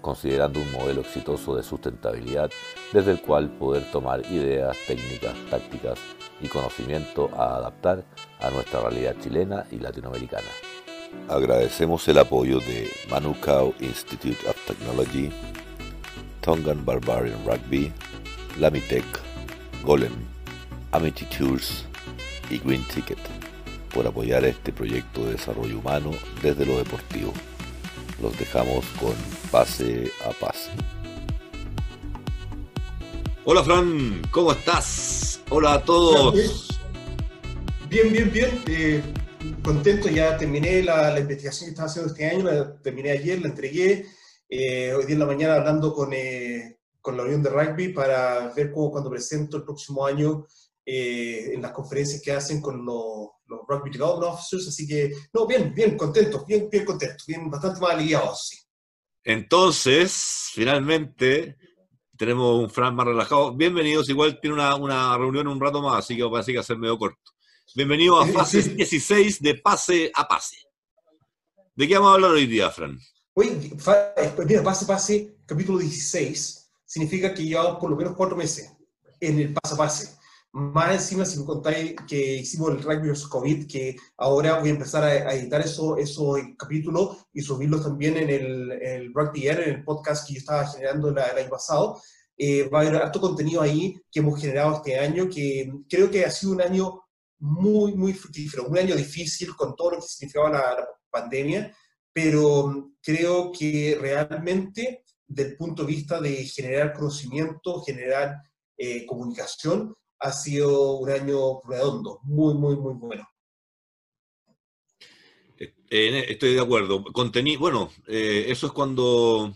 considerando un modelo exitoso de sustentabilidad desde el cual poder tomar ideas, técnicas, tácticas y conocimiento a adaptar a nuestra realidad chilena y latinoamericana. Agradecemos el apoyo de Manukau Institute of Technology, Tongan Barbarian Rugby, Lamitech, Golem, Amity Tours y Green Ticket por apoyar este proyecto de desarrollo humano desde lo deportivo. Los dejamos con pase a pase. Hola Fran, ¿cómo estás? Hola a todos. Bien, bien, bien. Eh, contento, ya terminé la, investigación que estaba haciendo este año, la terminé ayer, la entregué. Eh, hoy día en la mañana hablando con, eh, con la Unión de Rugby para ver cómo cuando presento el próximo año eh, en las conferencias que hacen con los, los Rugby Development Officers, así que, no, bien, bien contentos, bien, bien contentos, bien, bastante más aliviados, sí. Entonces, finalmente, tenemos un Fran más relajado. Bienvenidos, igual tiene una, una reunión un rato más, así que parece que va a ser medio corto. Bienvenido a fase 16 de Pase a Pase. ¿De qué vamos a hablar hoy día, Fran? Oye, mira, Pase a Pase, capítulo 16, significa que llevamos por lo menos cuatro meses en el Pase a Pase. Más encima, si me contáis que hicimos el Rugby. COVID, que ahora voy a empezar a, editar esos eso capítulos y subirlos también en el, el, Rugby Air, en el podcast que yo estaba generando el, año pasado. Eh, va a haber harto contenido ahí que hemos generado este año, que creo que ha sido un año muy, muy fructífero, un año difícil con todo lo que significaba la, la pandemia, pero creo que realmente, desde el punto de vista de generar conocimiento, generar eh, comunicación, ha sido un año redondo, muy, muy, muy bueno. Eh, estoy de acuerdo. Contenido, bueno, eh, eso es cuando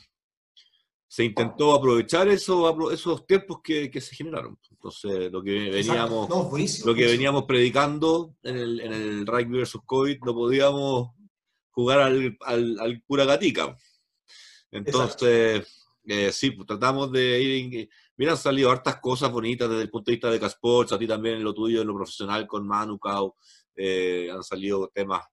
se intentó aprovechar eso, esos tiempos que, se generaron. Entonces, lo que veníamos, lo que veníamos predicando en el, en el rugby versus COVID, no podíamos jugar al, al, pura gatica. Entonces, eh, sí, pues, tratamos de ir Mira, han salido hartas cosas bonitas desde el punto de vista de Casports, a ti también en lo tuyo, en lo profesional con Manu Cao, eh, han salido temas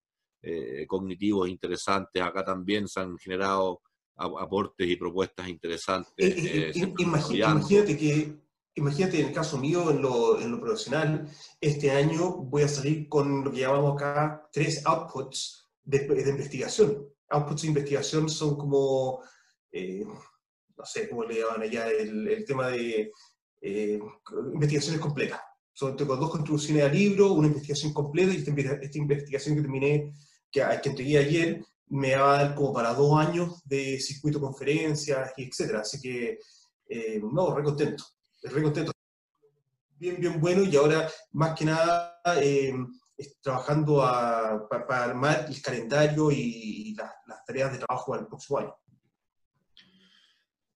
eh, cognitivos interesantes, acá también se han generado aportes y propuestas interesantes. Eh, imagínate que, imagínate en el caso mío, en lo, en lo profesional, este año voy a salir con lo que llamamos acá tres outputs de, de investigación. Outputs de investigación son como no sé cómo le llaman allá, el, tema de eh, investigaciones completas. Son, tengo dos contribuciones al libro, una investigación completa y esta, investigación que terminé, que, que entregué ayer, me va a dar como para dos años de circuito conferencias y etcétera. Así que, eh, no, re contento, re contento. Bien, bien bueno y ahora, más que nada, eh, trabajando para, armar el calendario y, las, las tareas de trabajo el próximo año.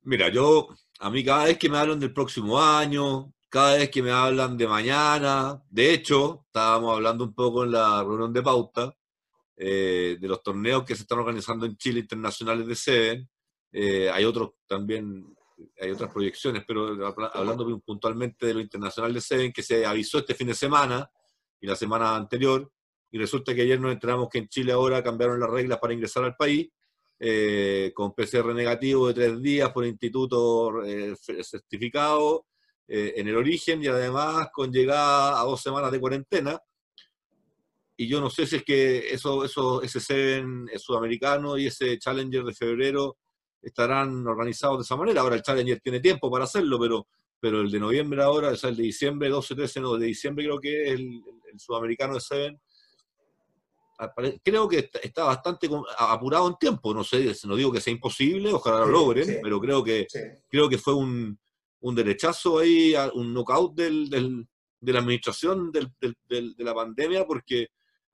Mira, yo, a mí cada vez que me hablan del próximo año, cada vez que me hablan de mañana, de hecho, estábamos hablando un poco en la reunión de pauta eh, de los torneos que se están organizando en Chile internacionales de Seven. Eh, hay otros también, hay otras proyecciones, pero hablando puntualmente de lo internacional de Seven, que se avisó este fin de semana y la semana anterior, y resulta que ayer nos enteramos que en Chile ahora cambiaron las reglas para ingresar al país eh, con PCR negativo de tres días por instituto eh, certificado eh, en el origen y además con llegada a dos semanas de cuarentena. Y yo no sé si es que eso, eso, ese Seven sudamericano y ese Challenger de febrero estarán organizados de esa manera. Ahora el Challenger tiene tiempo para hacerlo, pero, pero el de noviembre ahora, o sea, el de diciembre, 12, 13 no, de diciembre creo que es el, el sudamericano de Seven, creo que está bastante apurado en tiempo. No sé, no digo que sea imposible, ojalá lo logren, pero creo que, creo que fue un, un derechazo ahí, un knockout del, del, de la administración del, del, de la pandemia, porque,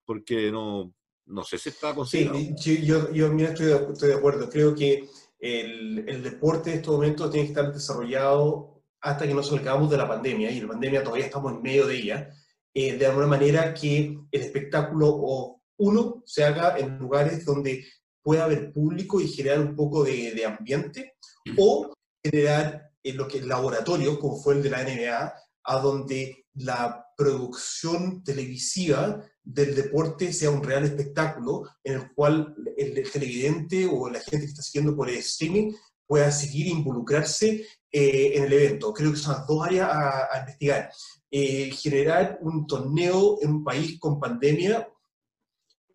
porque no, no sé si está considerado. Sí, yo, yo mira, estoy, de, estoy, de, acuerdo. Creo que el, el deporte en estos momentos tiene que estar desarrollado hasta que nos salgamos de la pandemia, y la pandemia todavía estamos en medio de ella, eh, de alguna manera que el espectáculo o uno se haga en lugares donde pueda haber público y generar un poco de, ambiente, o generar en lo que es laboratorio, como fue el de la NBA, a donde la producción televisiva del deporte sea un real espectáculo en el cual el, televidente o la gente que está siguiendo por el streaming pueda seguir involucrarse eh, en el evento. Creo que son las dos áreas a, investigar. Eh, generar un torneo en un país con pandemia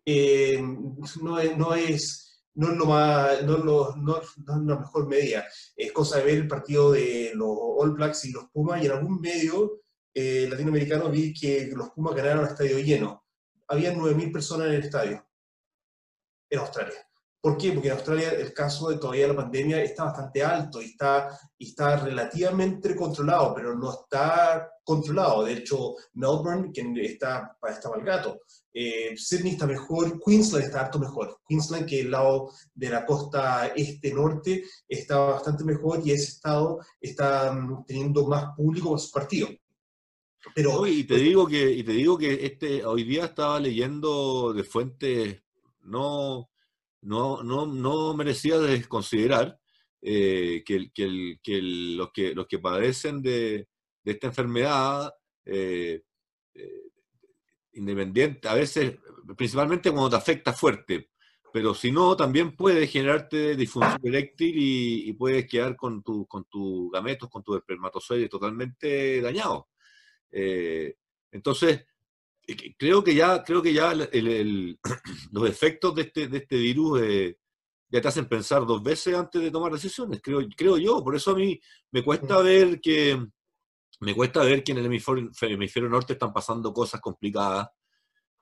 eh, no, es, no, es, no es lo más, no, no, no, es la mejor medida. Es cosa de ver el partido de los All Blacks y los Pumas y en algún medio latinoamericano vi que los Pumas ganaron a estadio lleno. Había 9.000 personas en el estadio, en Australia. ¿Por qué? Porque en Australia el caso de todavía la pandemia está bastante alto y está, y está relativamente controlado, pero no está controlado. De hecho, Melbourne, que está, está mal gato. Eh, Sydney está mejor, Queensland está harto mejor. Queensland, que es el lado de la costa este-norte, está bastante mejor y ese estado está mm, teniendo más público para sus partidos. Pero, y te digo que, y te digo que este, hoy día estaba leyendo de fuentes no no, no, no merecía desconsiderar eh, que, que, que los que los que padecen de, de esta enfermedad eh, eh, independiente, a veces, principalmente cuando te afecta fuerte, pero si no, también puede generarte disfunción eréctil y, y, puedes quedar con, tu, con tus gametos, con tus espermatozoides totalmente dañados. entonces, creo que ya, creo que ya los efectos de este, de este virus eh, ya te hacen pensar dos veces antes de tomar decisiones, creo, creo yo. Por eso a mí me cuesta mm. ver que me cuesta ver que en el hemisferio, norte están pasando cosas complicadas.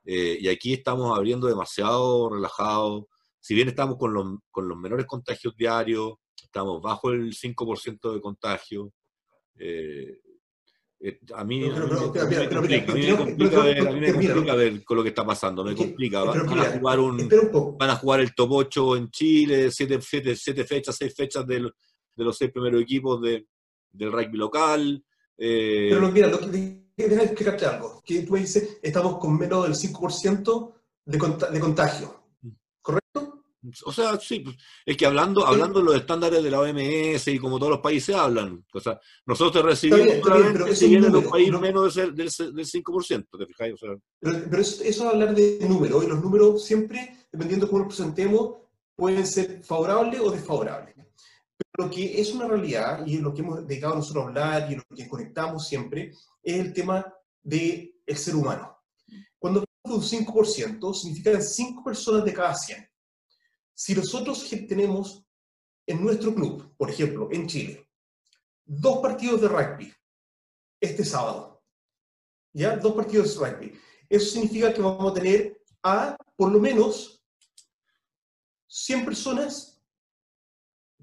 Eh, y aquí estamos abriendo demasiado relajados. Si bien estamos con los, con los menores contagios diarios, estamos bajo el 5% de contagio. Eh, a mí, me complica ver con lo que está pasando, me complica. Van, a jugar un, van a jugar el top 8 en Chile, siete, siete, fechas, seis fechas de, de, los seis primeros equipos de, del rugby local. Eh... Pero mira, lo que, déjame explicarte algo, que tú dices, estamos con menos del 5% de, de contagio, ¿correcto? O sea, sí, pues, es que hablando, hablando de los estándares de la OMS y como todos los países hablan, o sea, nosotros recibimos bien, los países menos del, del, 5%, ¿te fijáis? O sea, pero, eso, es hablar de números, y los números siempre, dependiendo de cómo los presentemos, pueden ser favorables o desfavorables. Pero lo que es una realidad, y lo que hemos dedicado nosotros a hablar y lo que conectamos siempre, es el tema del el ser humano. Cuando hablamos de un 5%, significan 5 personas de cada 100. Si nosotros tenemos en nuestro club, por ejemplo, en Chile, dos partidos de rugby este sábado, ¿ya? Dos partidos de rugby. Eso significa que vamos a tener a, por lo menos, 100 personas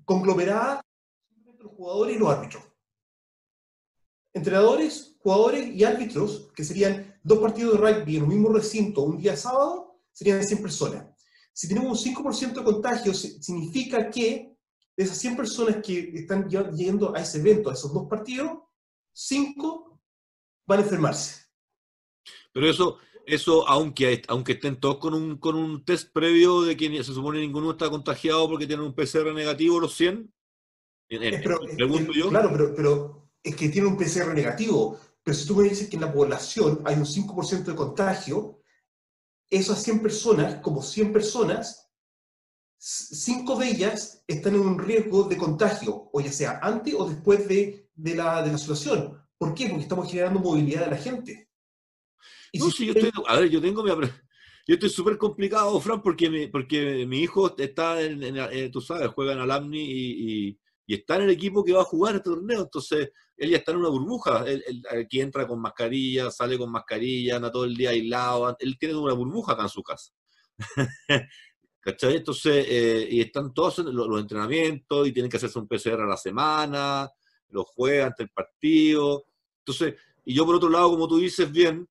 conglomeradas entre los jugadores y los árbitros. Entrenadores, jugadores y árbitros, que serían dos partidos de rugby en un mismo recinto un día sábado, serían 100 personas. Si tenemos un 5% de contagio, significa que de esas 100 personas que están yendo a ese evento, a esos dos partidos, 5 van a enfermarse. Pero eso, eso aunque, aunque estén todos con un, con un test previo de que se supone ninguno está contagiado porque tienen un PCR negativo, los 100, pregunto yo. Claro, pero, pero es que tienen un PCR negativo. Pero si tú me dices que en la población hay un 5% de contagio, esas 100 personas, como 100 personas, 5 de ellas están en un riesgo de contagio, o ya sea antes o después de, de, la, de la situación. ¿Por qué? Porque estamos generando movilidad de la gente. no, si yo estoy, a ver, yo tengo mi... Yo estoy súper complicado, Fran, porque mi, porque mi hijo está en, eh, tú sabes, juega en Alamni y, y, y, está en el equipo que va a jugar este torneo. Entonces, él ya está en una burbuja. Él, aquí entra con mascarilla, sale con mascarilla, anda todo el día aislado. Él tiene una burbuja acá en su casa. ¿Cachai? Entonces, eh, y están todos los, los, entrenamientos y tienen que hacerse un PCR a la semana, los juegan ante el partido. Entonces, y yo por otro lado, como tú dices bien,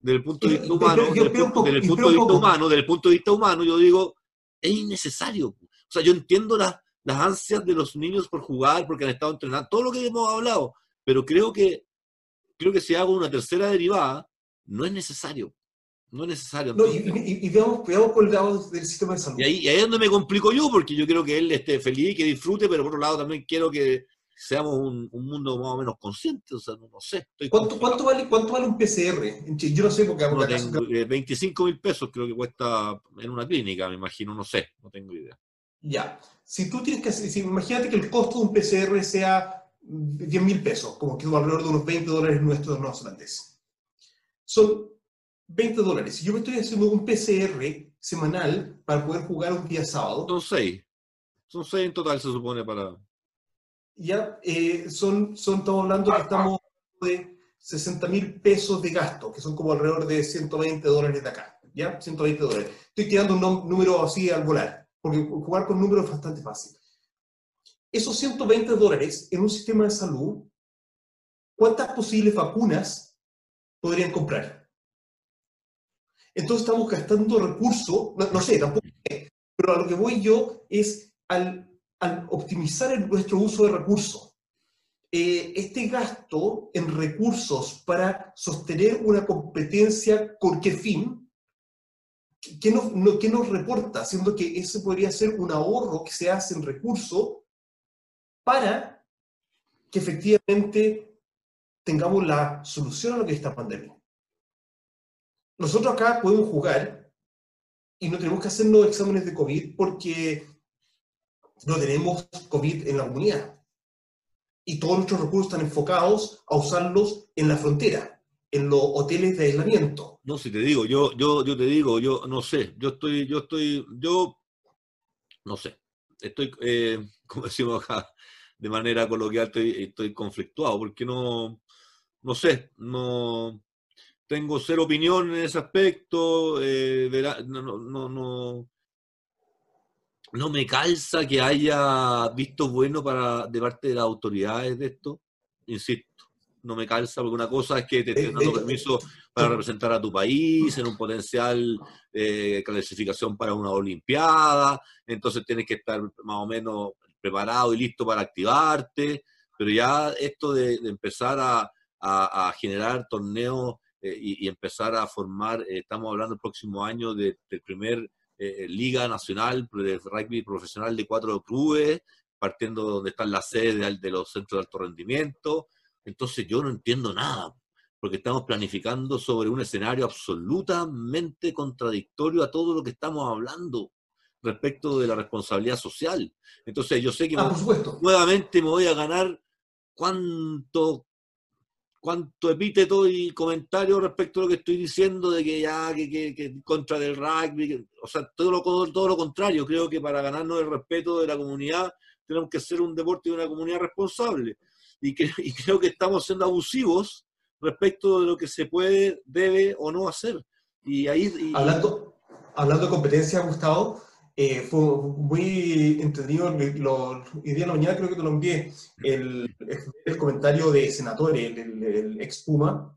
desde el punto de vista humano, desde el punto de vista humano, desde el punto de vista humano, yo digo, es innecesario. O sea, yo entiendo las las ansias de los niños por jugar, porque han estado entrenando, todo lo que hemos hablado, pero creo que, creo que si hago una tercera derivada, no es necesario. No es necesario. y, veamos, veamos por el lado del sistema de salud. Y ahí, es donde me complico yo, porque yo quiero que él esté feliz, que disfrute, pero por otro lado también quiero que seamos un, mundo más o menos consciente. O sea, no, sé. ¿Cuánto, ¿Cuánto, vale, ¿Cuánto vale un PCR? Yo no sé porque no tengo, 25 mil pesos creo que cuesta en una clínica, me imagino, no sé, no tengo idea. Ya. Si tú tienes que si, imagínate que el costo de un PCR sea 10 mil pesos, como que alrededor de unos 20 dólares nuestros neozelandeses. Son 20 dólares. Si yo me estoy haciendo un PCR semanal para poder jugar un día sábado. Son 6. Son 6 en total, se supone, para. Ya, eh, son, son, estamos hablando que estamos de 60 mil pesos de gasto, que son como alrededor de 120 dólares de acá. ¿Ya? 120 dólares. Estoy tirando un número así al volar, porque jugar con números es bastante fácil. Esos 120 dólares en un sistema de salud, ¿cuántas posibles vacunas podrían comprar? Entonces estamos gastando recursos, no, sé, tampoco pero a lo que voy yo es al, optimizar nuestro uso de recursos. Eh, este gasto en recursos para sostener una competencia, ¿con qué fin? ¿Qué nos, no, ¿Qué nos reporta? Siendo que ese podría ser un ahorro que se hace en recursos para que efectivamente tengamos la solución a lo que es esta pandemia nosotros acá podemos jugar y no tenemos que hacernos exámenes de COVID porque no tenemos COVID en la comunidad. Y todos nuestros recursos están enfocados a usarlos en la frontera, en los hoteles de aislamiento. No, si te digo, yo, yo, yo te digo, yo no sé, yo estoy, yo estoy, yo no sé, estoy, eh, como decimos acá, de manera coloquial, estoy, conflictuado, porque no, no sé, no, tengo cero opinión en ese aspecto, eh, no, no, no, no, me calza que haya visto bueno para, de parte de las autoridades de esto, insisto, no me calza porque una cosa es que te estén dando permiso para representar a tu país en un potencial eh, clasificación para una olimpiada, entonces tienes que estar más o menos preparado y listo para activarte, pero ya esto de, empezar a, a generar torneos eh, y, empezar a formar, eh, estamos hablando el próximo año de, del primer eh, Liga Nacional de Rugby Profesional de cuatro clubes, partiendo de donde están las sedes de, los centros de alto rendimiento. Entonces yo no entiendo nada, porque estamos planificando sobre un escenario absolutamente contradictorio a todo lo que estamos hablando respecto de la responsabilidad social. Entonces yo sé que ah, nuevamente me voy a ganar cuánto cuánto epíteto y comentario respecto a lo que estoy diciendo de que ya, que, que, contra del rugby, o sea, todo lo, todo lo contrario, creo que para ganarnos el respeto de la comunidad tenemos que ser un deporte de una comunidad responsable y, que, y creo que estamos siendo abusivos respecto de lo que se puede, debe o no hacer. Y ahí... hablando, hablando de competencia, Gustavo, eh, fue muy entendido, lo, el día de la mañana creo que te lo envié, el, el comentario de Senatore, el, el, ex Puma,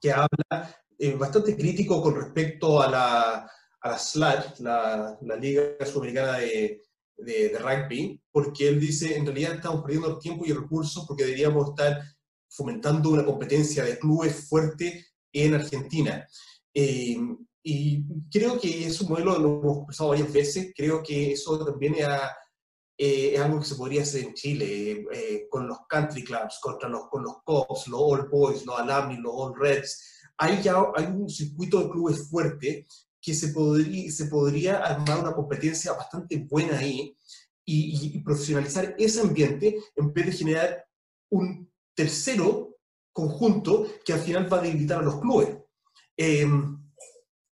que habla eh, bastante crítico con respecto a la, a la SLAT, la, la Liga Sudamericana de, de, Rugby, porque él dice, en realidad estamos perdiendo tiempo y recursos porque deberíamos estar fomentando una competencia de clubes fuerte en Argentina. Eh, y creo que es un modelo, lo hemos conversado varias veces, creo que eso también eh, es algo que se podría hacer en Chile, eh, con los country clubs, contra los, con los Cops, los All Boys, los Alumni, los All Reds. Hay ya hay un circuito de clubes fuerte que se podría, se podría armar una competencia bastante buena ahí y, profesionalizar ese ambiente en vez de generar un tercero conjunto que al final va a debilitar a los clubes. Eh,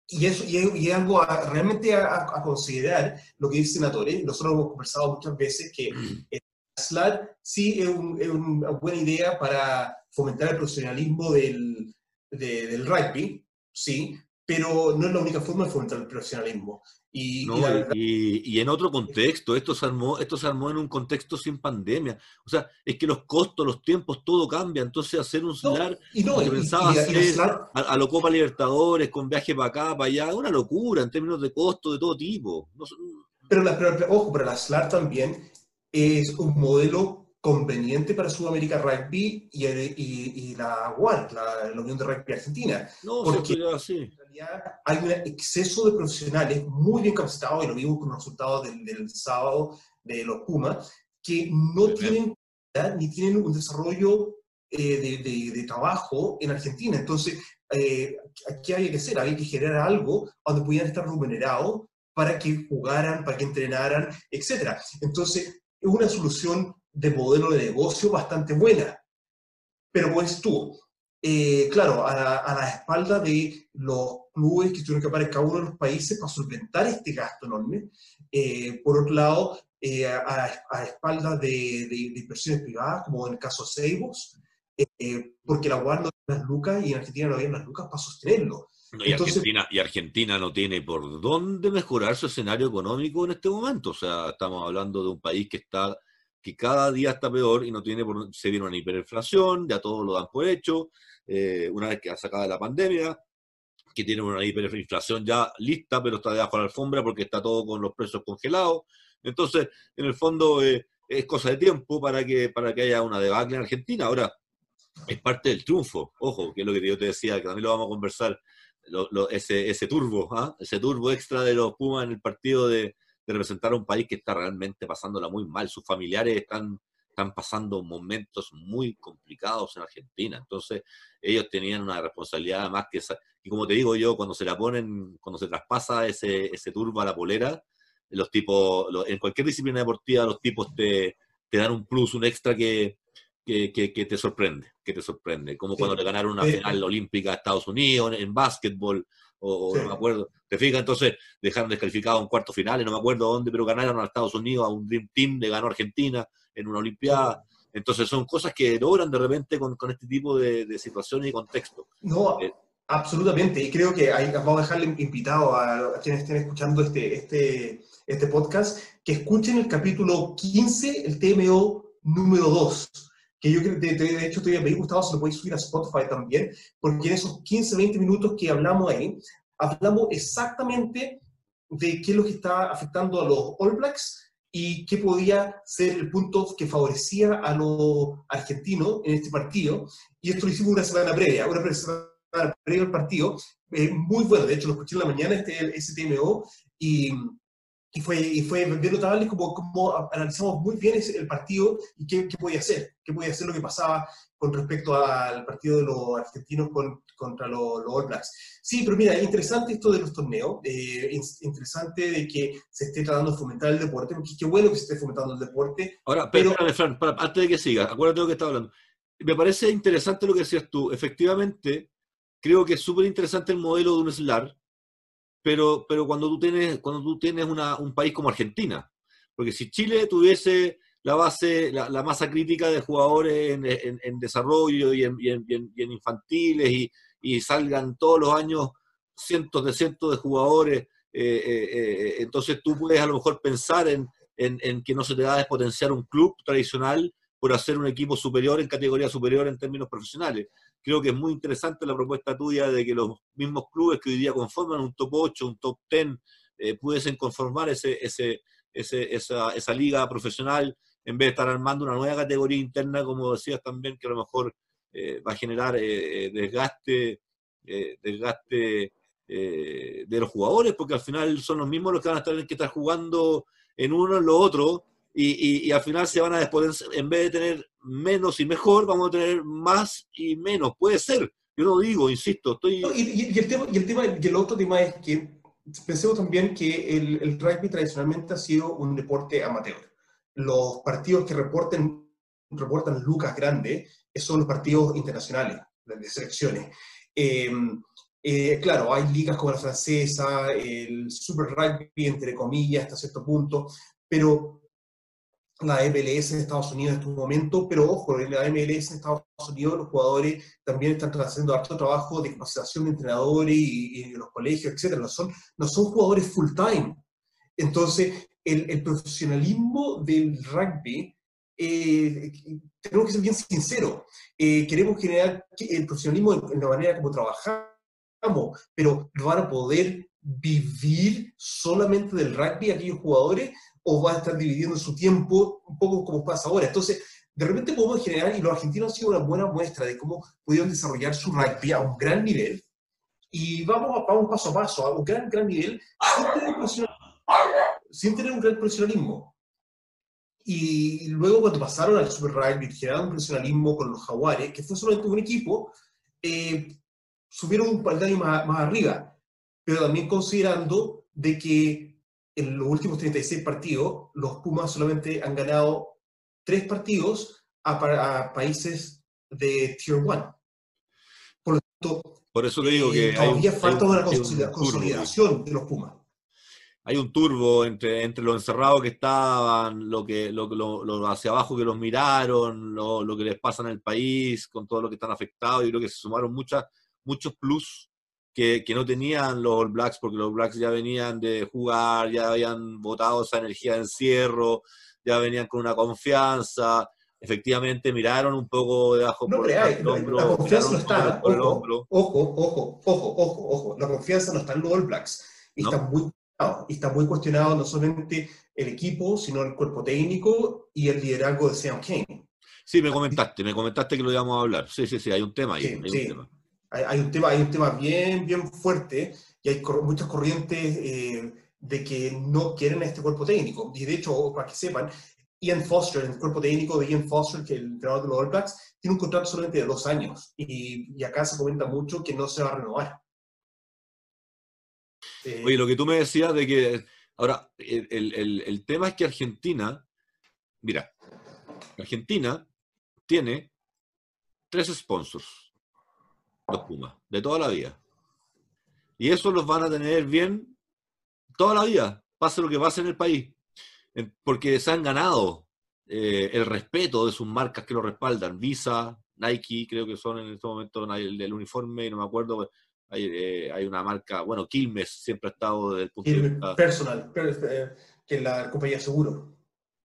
y, eso, y, es algo realmente a, considerar lo que dice Senatore. Nosotros hemos conversado muchas veces que mm. el SLAD sí es, una buena idea para fomentar el profesionalismo del, del rugby, sí, pero no es la única forma de fomentar el profesionalismo. Y, y, en otro contexto, esto se, armó, esto se armó en un contexto sin pandemia. O sea, es que los costos, los tiempos, todo cambia. Entonces, hacer un y no, que pensaba hacer a, lo Copa Libertadores, con viaje para acá, para allá, una locura en términos de costo de todo tipo. pero, la, pero, ojo, pero la SLAR también es un modelo conveniente para Sudamérica Rugby y, y, la UAR, la, Unión de Rugby Argentina. No, porque en realidad hay un exceso de profesionales muy bien capacitados, y lo vimos con los resultados del, sábado de los Pumas, que no tienen ni tienen un desarrollo eh, de, de, trabajo en Argentina. Entonces, eh, ¿qué había que hacer? Había que generar algo donde pudieran estar remunerados para que jugaran, para que entrenaran, etc. Entonces, es una solución de modelo de negocio bastante buena. Pero pues tú, eh, claro, a la, espalda de los clubes que tuvieron que pagar cada uno de los países para solventar este gasto enorme. Eh, por otro lado, eh, a, a espaldas de, de, inversiones privadas, como en el caso de Seibos, porque la UAR no tiene las lucas y en Argentina no había las lucas para sostenerlo. y, Argentina, y Argentina no tiene por dónde mejorar su escenario económico en este momento. O sea, estamos hablando de un país que está que cada día está peor y no tiene por, se viene una hiperinflación, ya todos lo dan por hecho, eh, una vez que ha sacado la pandemia, que tiene una hiperinflación ya lista, pero está debajo de la alfombra porque está todo con los precios congelados. Entonces, en el fondo, eh, es cosa de tiempo para que, para que haya una debacle en Argentina. Ahora, es parte del triunfo, ojo, que es lo que yo te decía, que también lo vamos a conversar, ese, ese turbo, ¿ah? ese turbo extra de los Pumas en el partido de, de representar a un país que está realmente pasándola muy mal. Sus familiares están, están pasando momentos muy complicados en Argentina. Entonces, ellos tenían una responsabilidad más que esa. Y como te digo yo, cuando se la ponen, cuando se traspasa ese, ese turbo a la polera, los tipos, en cualquier disciplina deportiva, los tipos te, te dan un plus, un extra que, que, que, te sorprende, que te sorprende. Como cuando le ganaron una final olímpica a Estados Unidos en, en básquetbol, o, no me acuerdo. ¿Te fijas? Entonces dejaron descalificado un cuarto final, no me acuerdo dónde, pero ganaron a Estados Unidos, a un Dream Team, le ganó Argentina en una Olimpiada. Entonces son cosas que logran de repente con, con este tipo de, de, situaciones y contexto. No, eh, absolutamente. Y creo que ahí vamos a dejarle invitado a, quienes estén escuchando este, este, este podcast, que escuchen el capítulo 15, el TMO número 2 que yo creo, de, de hecho, todavía me gustado, se lo podéis subir a Spotify también, porque en esos 15, 20 minutos que hablamos ahí, hablamos exactamente de qué es lo que está afectando a los All Blacks y qué podía ser el punto que favorecía a los argentinos en este partido. Y esto lo hicimos una semana previa, una semana previa al partido, eh, muy bueno, de hecho lo escuché en la mañana, este STMO, y y fue, y fue bien notable como, como analizamos muy bien el partido y qué, qué, podía hacer, qué podía hacer lo que pasaba con respecto al partido de los argentinos con, contra los, los, All Blacks. Sí, pero mira, interesante esto de los torneos, eh, interesante de que se esté tratando de fomentar el deporte, porque qué bueno que se esté fomentando el deporte. Ahora, pero, Fran, antes de que siga, acuérdate de lo que estaba hablando. Me parece interesante lo que decías tú. Efectivamente, creo que es súper interesante el modelo de un SLAR, pero, pero cuando tú tienes, cuando tú tienes una, un país como Argentina, porque si Chile tuviese la base, la, masa crítica de jugadores en, en, desarrollo y en, en infantiles y, salgan todos los años cientos de cientos de jugadores, eh, eh, eh, entonces tú puedes a lo mejor pensar en, en, que no se te va a despotenciar un club tradicional por hacer un equipo superior en categoría superior en términos profesionales creo que es muy interesante la propuesta tuya de que los mismos clubes que hoy día conforman un top 8, un top 10, eh, pudiesen conformar ese, ese, ese, esa, esa, liga profesional en vez de estar armando una nueva categoría interna, como decías también, que a lo mejor eh, va a generar eh, desgaste, desgaste de los jugadores, porque al final son los mismos los que van a tener que estar jugando en uno en lo otro, y, y, al final se van a despotenciar, en vez de tener menos y mejor, vamos a tener más y menos. Puede ser. Yo no digo, insisto, estoy... y, el tema, y, el tema, y el otro tema es que pensemos también que el, el rugby tradicionalmente ha sido un deporte amateur. Los partidos que reporten, reportan lucas grandes son los partidos internacionales, de selecciones. Eh, eh, claro, hay ligas como la francesa, el super rugby, entre comillas, hasta cierto punto, pero la MLS en Estados Unidos en este momento, pero ojo, en la MLS en Estados Unidos los jugadores también están haciendo harto trabajo de capacitación de entrenadores y, en los colegios, etc. No son, no son jugadores full time. Entonces, el, el profesionalismo del rugby, eh, tenemos que ser bien sinceros, eh, queremos generar el profesionalismo en, la manera como trabajamos, pero lo van a poder vivir solamente del rugby aquellos jugadores o va a estar dividiendo su tiempo un poco como pasa ahora. Entonces, de repente podemos generar, y los argentinos han sido una buena muestra de cómo pudieron desarrollar su rugby a un gran nivel, y vamos, vamos paso a paso, a un gran, gran nivel, sin tener, un gran profesionalismo. Y luego cuando pasaron al Super Rugby, generaron un profesionalismo con los Jaguares, que fue solamente un equipo, eh, subieron un peldaño más, más arriba, pero también considerando de que en los últimos 36 partidos, los Pumas solamente han ganado tres partidos a, países de Tier 1. Por lo tanto, Por eso le digo que eh, todavía falta una consolidación de los Pumas. Hay un turbo entre, entre los encerrados que estaban, lo que, lo, lo, hacia abajo que los miraron, lo, lo, que les pasa en el país, con todo lo que están afectados. y creo que se sumaron muchas, muchos plus que, no tenían los All Blacks, porque los Blacks ya venían de jugar, ya habían botado esa energía de encierro, ya venían con una confianza. Efectivamente, miraron un poco debajo no, por, el hombro, La confianza no está. Ojo, ojo, ojo, ojo, ojo, ojo. La confianza no está en los All Blacks. Y está muy y está muy cuestionado no solamente el equipo, sino el cuerpo técnico y el liderazgo de Sean Kane. Sí, me comentaste, me comentaste que lo íbamos a hablar. Sí, sí, sí, hay un tema ahí. hay Un tema hay, un tema, hay un tema bien, bien fuerte y hay muchas corrientes eh, de que no quieren este cuerpo técnico. Y de hecho, para que sepan, Ian Foster, el cuerpo técnico de Ian Foster, que es el entrenador de los All Blacks, tiene un contrato solamente de dos años y, acá se comenta mucho que no se va a renovar. Eh, Oye, lo que tú me decías de que, ahora, el, el tema es que Argentina, mira, Argentina tiene tres sponsors los Pumas, de toda la vida. Y eso los van a tener bien toda la vida, pase lo que pase en el país, porque se han ganado eh, el respeto de sus marcas que lo respaldan. Visa, Nike, creo que son en este momento el del uniforme, no me acuerdo. Hay, eh, hay, una marca, bueno, Quilmes siempre ha estado desde el punto de vista. Personal, eh, que es la compañía seguro.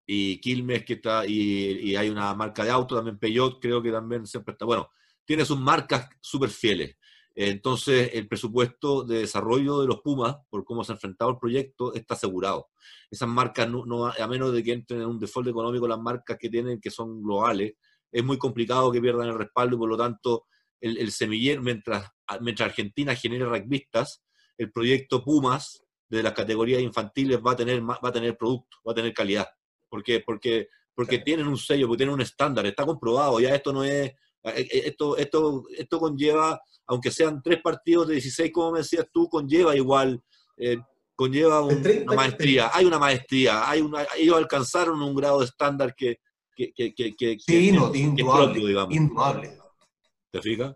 Y Quilmes, que está, y, y, hay una marca de auto también, Peugeot, creo que también siempre está. Bueno, tiene sus marcas súper fieles. Entonces, el presupuesto de desarrollo de los Pumas, por cómo se ha enfrentado el proyecto, está asegurado. Esas marcas, no, a menos de que entren en un default económico, las marcas que tienen, que son globales, es muy complicado que pierdan el respaldo y por lo tanto, el, semillero, mientras, mientras Argentina genere rugbyistas, el proyecto Pumas de las categorías infantiles va a tener, va a tener producto, va a tener calidad. ¿Por qué? Porque, porque tienen un sello, porque tienen un estándar, está comprobado, ya esto no es esto, esto, esto conlleva, aunque sean tres partidos de 16, como me decías tú, conlleva igual, eh, conlleva una maestría. Hay una maestría, hay una, ellos alcanzaron un grado de estándar que, que, que, que, sí, no, indudable, propio, digamos. Indudable. ¿Te fijas?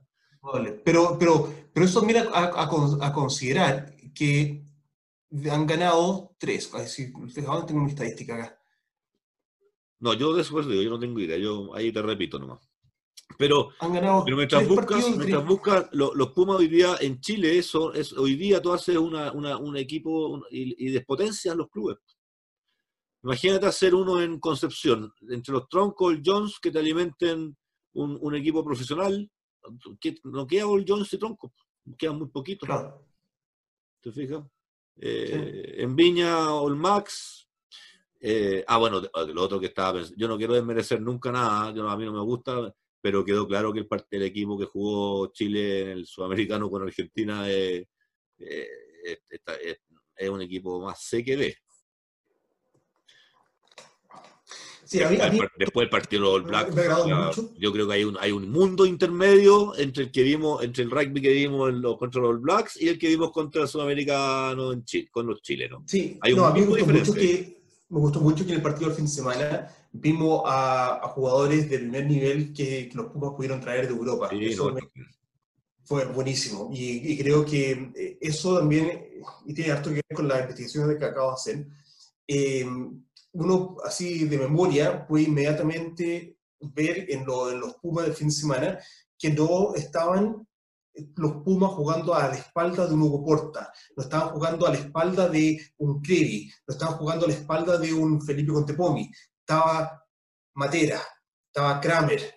Pero, pero, pero eso mira a, a, considerar que han ganado tres. Es decir, tengo una estadística acá. No, yo después digo, yo no tengo idea. Yo ahí te repito nomás. Pero, pero mientras buscas, los Pumas hoy día en Chile, eso es, hoy día tú haces una, un equipo y, y, despotencias los clubes. Imagínate hacer uno en Concepción, entre los troncos, el Jones, que te alimenten un, equipo profesional. no queda el Jones y troncos, queda muy poquito. ¿Te fijas? Eh, en Viña, All Max. Eh, ah, bueno, lo otro que estaba pensando, yo no quiero desmerecer nunca nada, a mí no me gusta pero quedó claro que el, el equipo que jugó Chile en el sudamericano con Argentina es, es, un equipo más C que B. después, del partido All Black, yo creo que hay un, hay un mundo intermedio entre el que vimos, entre el rugby que vimos en los, contra los All Blacks y el que vimos contra el sudamericano en Chile, con los chilenos. Sí, hay un a mí me mucho que me gustó mucho que en el partido del fin de semana vimos a, jugadores de primer nivel que, los Pumas pudieron traer de Europa. eso fue buenísimo. Y, creo que eh, eso también, y tiene harto que ver con las investigaciones que acabo de hacer, eh, uno así de memoria puede inmediatamente ver en, en los Pumas del fin de semana que no estaban los Pumas jugando a la espalda de un Hugo Porta, no estaban jugando a la espalda de un Clery, no estaban jugando a la espalda de un Felipe Contepomi, estaba Matera, estaba Kramer,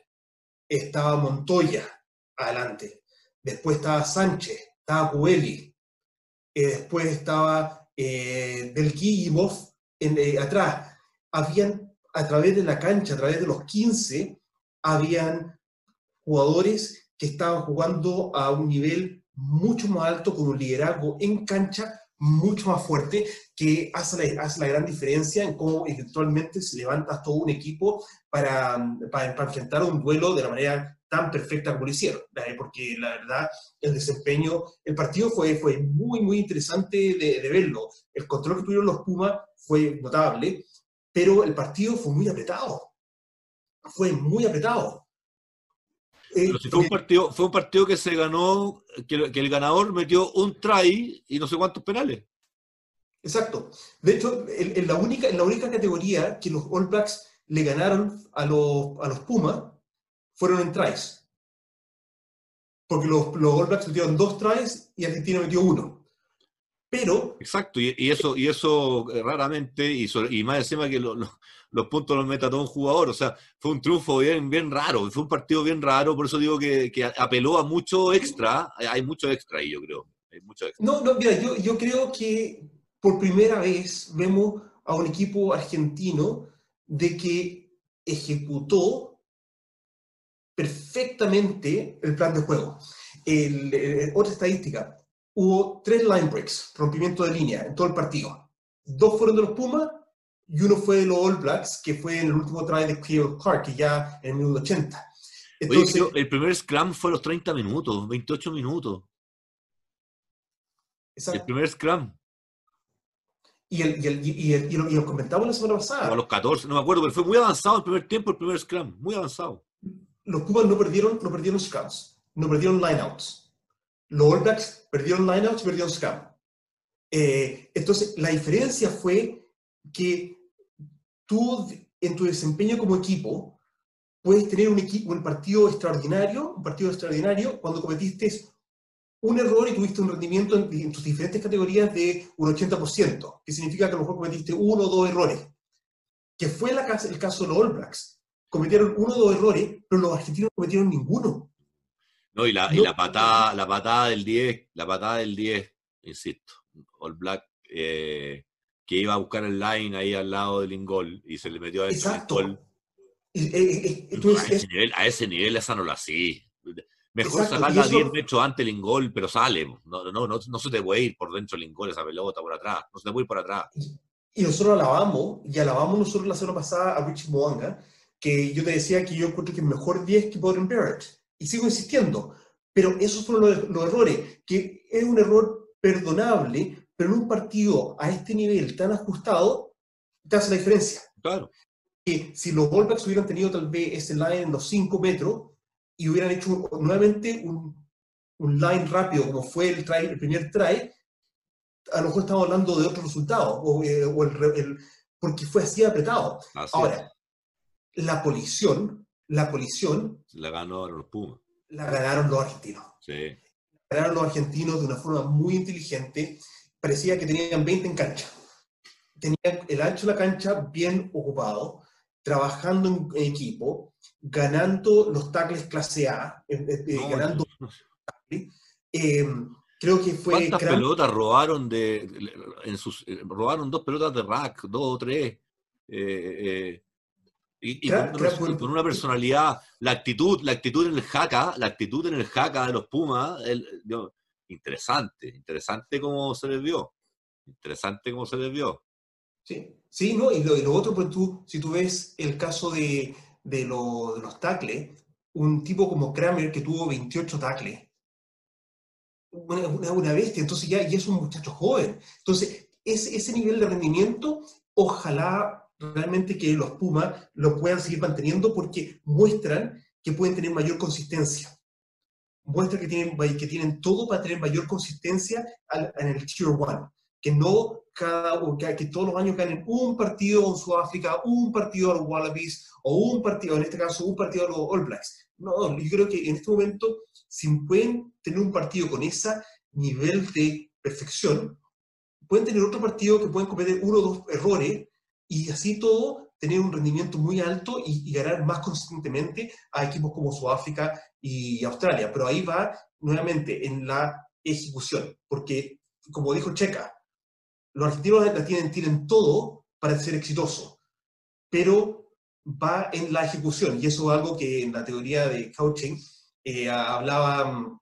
estaba Montoya adelante, después estaba Sánchez, estaba Cueli, eh, después estaba eh, Del en, eh, atrás. Habían, a través de la cancha, a través de los 15, habían jugadores que estaban jugando a un nivel mucho más alto, con un liderazgo en cancha mucho más fuerte, que hace la, hace la gran diferencia en cómo eventualmente se levanta todo un equipo para, para, enfrentar un duelo de la manera tan perfecta como lo hicieron, porque la verdad el desempeño, el partido fue, fue muy, muy interesante de, verlo. El control que tuvieron los Pumas fue notable, pero el partido fue muy apretado. Fue muy apretado. Fue, un partido, fue un partido que se ganó, que, que, el ganador metió un try y no sé cuántos penales. Exacto. De hecho, en, la, única, en la única categoría que los All Blacks le ganaron a los, a los Pumas fueron en tries. Porque los, los All Blacks metieron dos tries y Argentina metió uno. Pero. Exacto, y, eso, y eso eh, raramente, y, y más encima que los puntos los meta todo un jugador. O sea, fue un triunfo bien, bien raro, fue un partido bien raro, por eso digo que, que apeló a mucho extra. Hay mucho extra ahí, yo creo. Hay mucho extra. No, no, mira, yo, yo creo que por primera vez vemos a un equipo argentino de que ejecutó perfectamente el plan de juego. El, otra estadística, hubo tres line breaks, rompimiento de línea en todo el partido. Dos fueron de los Pumas y uno fue de los All Blacks, que fue en el último try de Cleo Clark, que ya en el minuto 80. Entonces, el primer scrum fue los 30 minutos, 28 minutos. Exacto. El primer scrum. Y, el, y, el, y, el, y, lo, y lo comentamos la semana pasada. a los 14, no me acuerdo, pero fue muy avanzado el primer tiempo, el primer scrum, muy avanzado los Pumas no perdieron, no perdieron scrums, no perdieron lineouts. Los All Blacks perdieron lineouts y perdieron scrum. Eh, entonces, la diferencia fue que tú, en tu desempeño como equipo, puedes tener un, equipo, un partido extraordinario, un partido extraordinario cuando cometiste un error y tuviste un rendimiento en, tus diferentes categorías de un 80%, que significa que a lo mejor cometiste uno o dos errores, que fue la, el caso de los All Blacks cometieron uno o dos errores, pero los argentinos no cometieron ninguno. No, y la, y la patada, la patada del 10, la patada del 10, insisto, All Black, eh, que iba a buscar el line ahí al lado del ingol y se le metió a ese Exacto. a, ese nivel, a ese nivel esa no lo así. Mejor sacarla 10 metros antes el ingol, pero sale. No, no, no, no, se te puede ir por dentro el ingol, esa pelota, por atrás. No se te puede ir por atrás. Y nosotros alabamos, y alabamos nosotros la semana pasada a Richie Moanga, que yo te decía que yo encuentro que es mejor 10 que Borden Barrett. Y sigo insistiendo. Pero esos fueron los, los, errores, que es un error perdonable, pero en un partido a este nivel tan ajustado, te hace la diferencia. Claro. Que si los All hubieran tenido tal vez ese line en los 5 metros y hubieran hecho nuevamente un, un, line rápido, como fue el, try, el primer try, a lo mejor estamos hablando de otro resultado, o, eh, o el, el, porque fue así apretado. Así Ahora, la colisión, la colisión... La ganaron los Pumas. La ganaron los argentinos. Sí. La ganaron los argentinos de una forma muy inteligente. Parecía que tenían 20 en cancha. Tenían el ancho de la cancha bien ocupado, trabajando en equipo, ganando los tackles clase A, eh, eh, eh, ganando... creo que fue... ¿Cuántas pelotas robaron de... En sus, robaron dos pelotas de rack, dos o tres. Eh, y, con, una personalidad, la actitud, la actitud en el jaca, la actitud en el jaca de los Pumas, el, interesante, interesante cómo se les vio. Interesante cómo se les vio. Sí, sí, no, y lo, otro, pues tú, si tú ves el caso de, de, los tackles, un tipo como Kramer que tuvo 28 tackles, una, una, bestia, entonces ya y es un muchacho joven. Entonces, ese, ese nivel de rendimiento, ojalá realmente que los Pumas lo puedan seguir manteniendo porque muestran que pueden tener mayor consistencia. Muestran que tienen, que tienen todo para tener mayor consistencia en el Tier 1. Que no cada, que, todos los años ganen un partido en Sudáfrica, un partido a los Wallabies, o un partido, en este caso, un partido a los All Blacks. No, yo creo que en este momento, si pueden tener un partido con ese nivel de perfección, pueden tener otro partido que pueden cometer uno o dos errores y así todo tener un rendimiento muy alto y, ganar más consistentemente a equipos como Sudáfrica y Australia. Pero ahí va nuevamente en la ejecución, porque como dijo Checa, los argentinos la tienen, tienen todo para ser exitosos, pero va en la ejecución, y eso es algo que en la teoría de coaching eh, hablaba mm,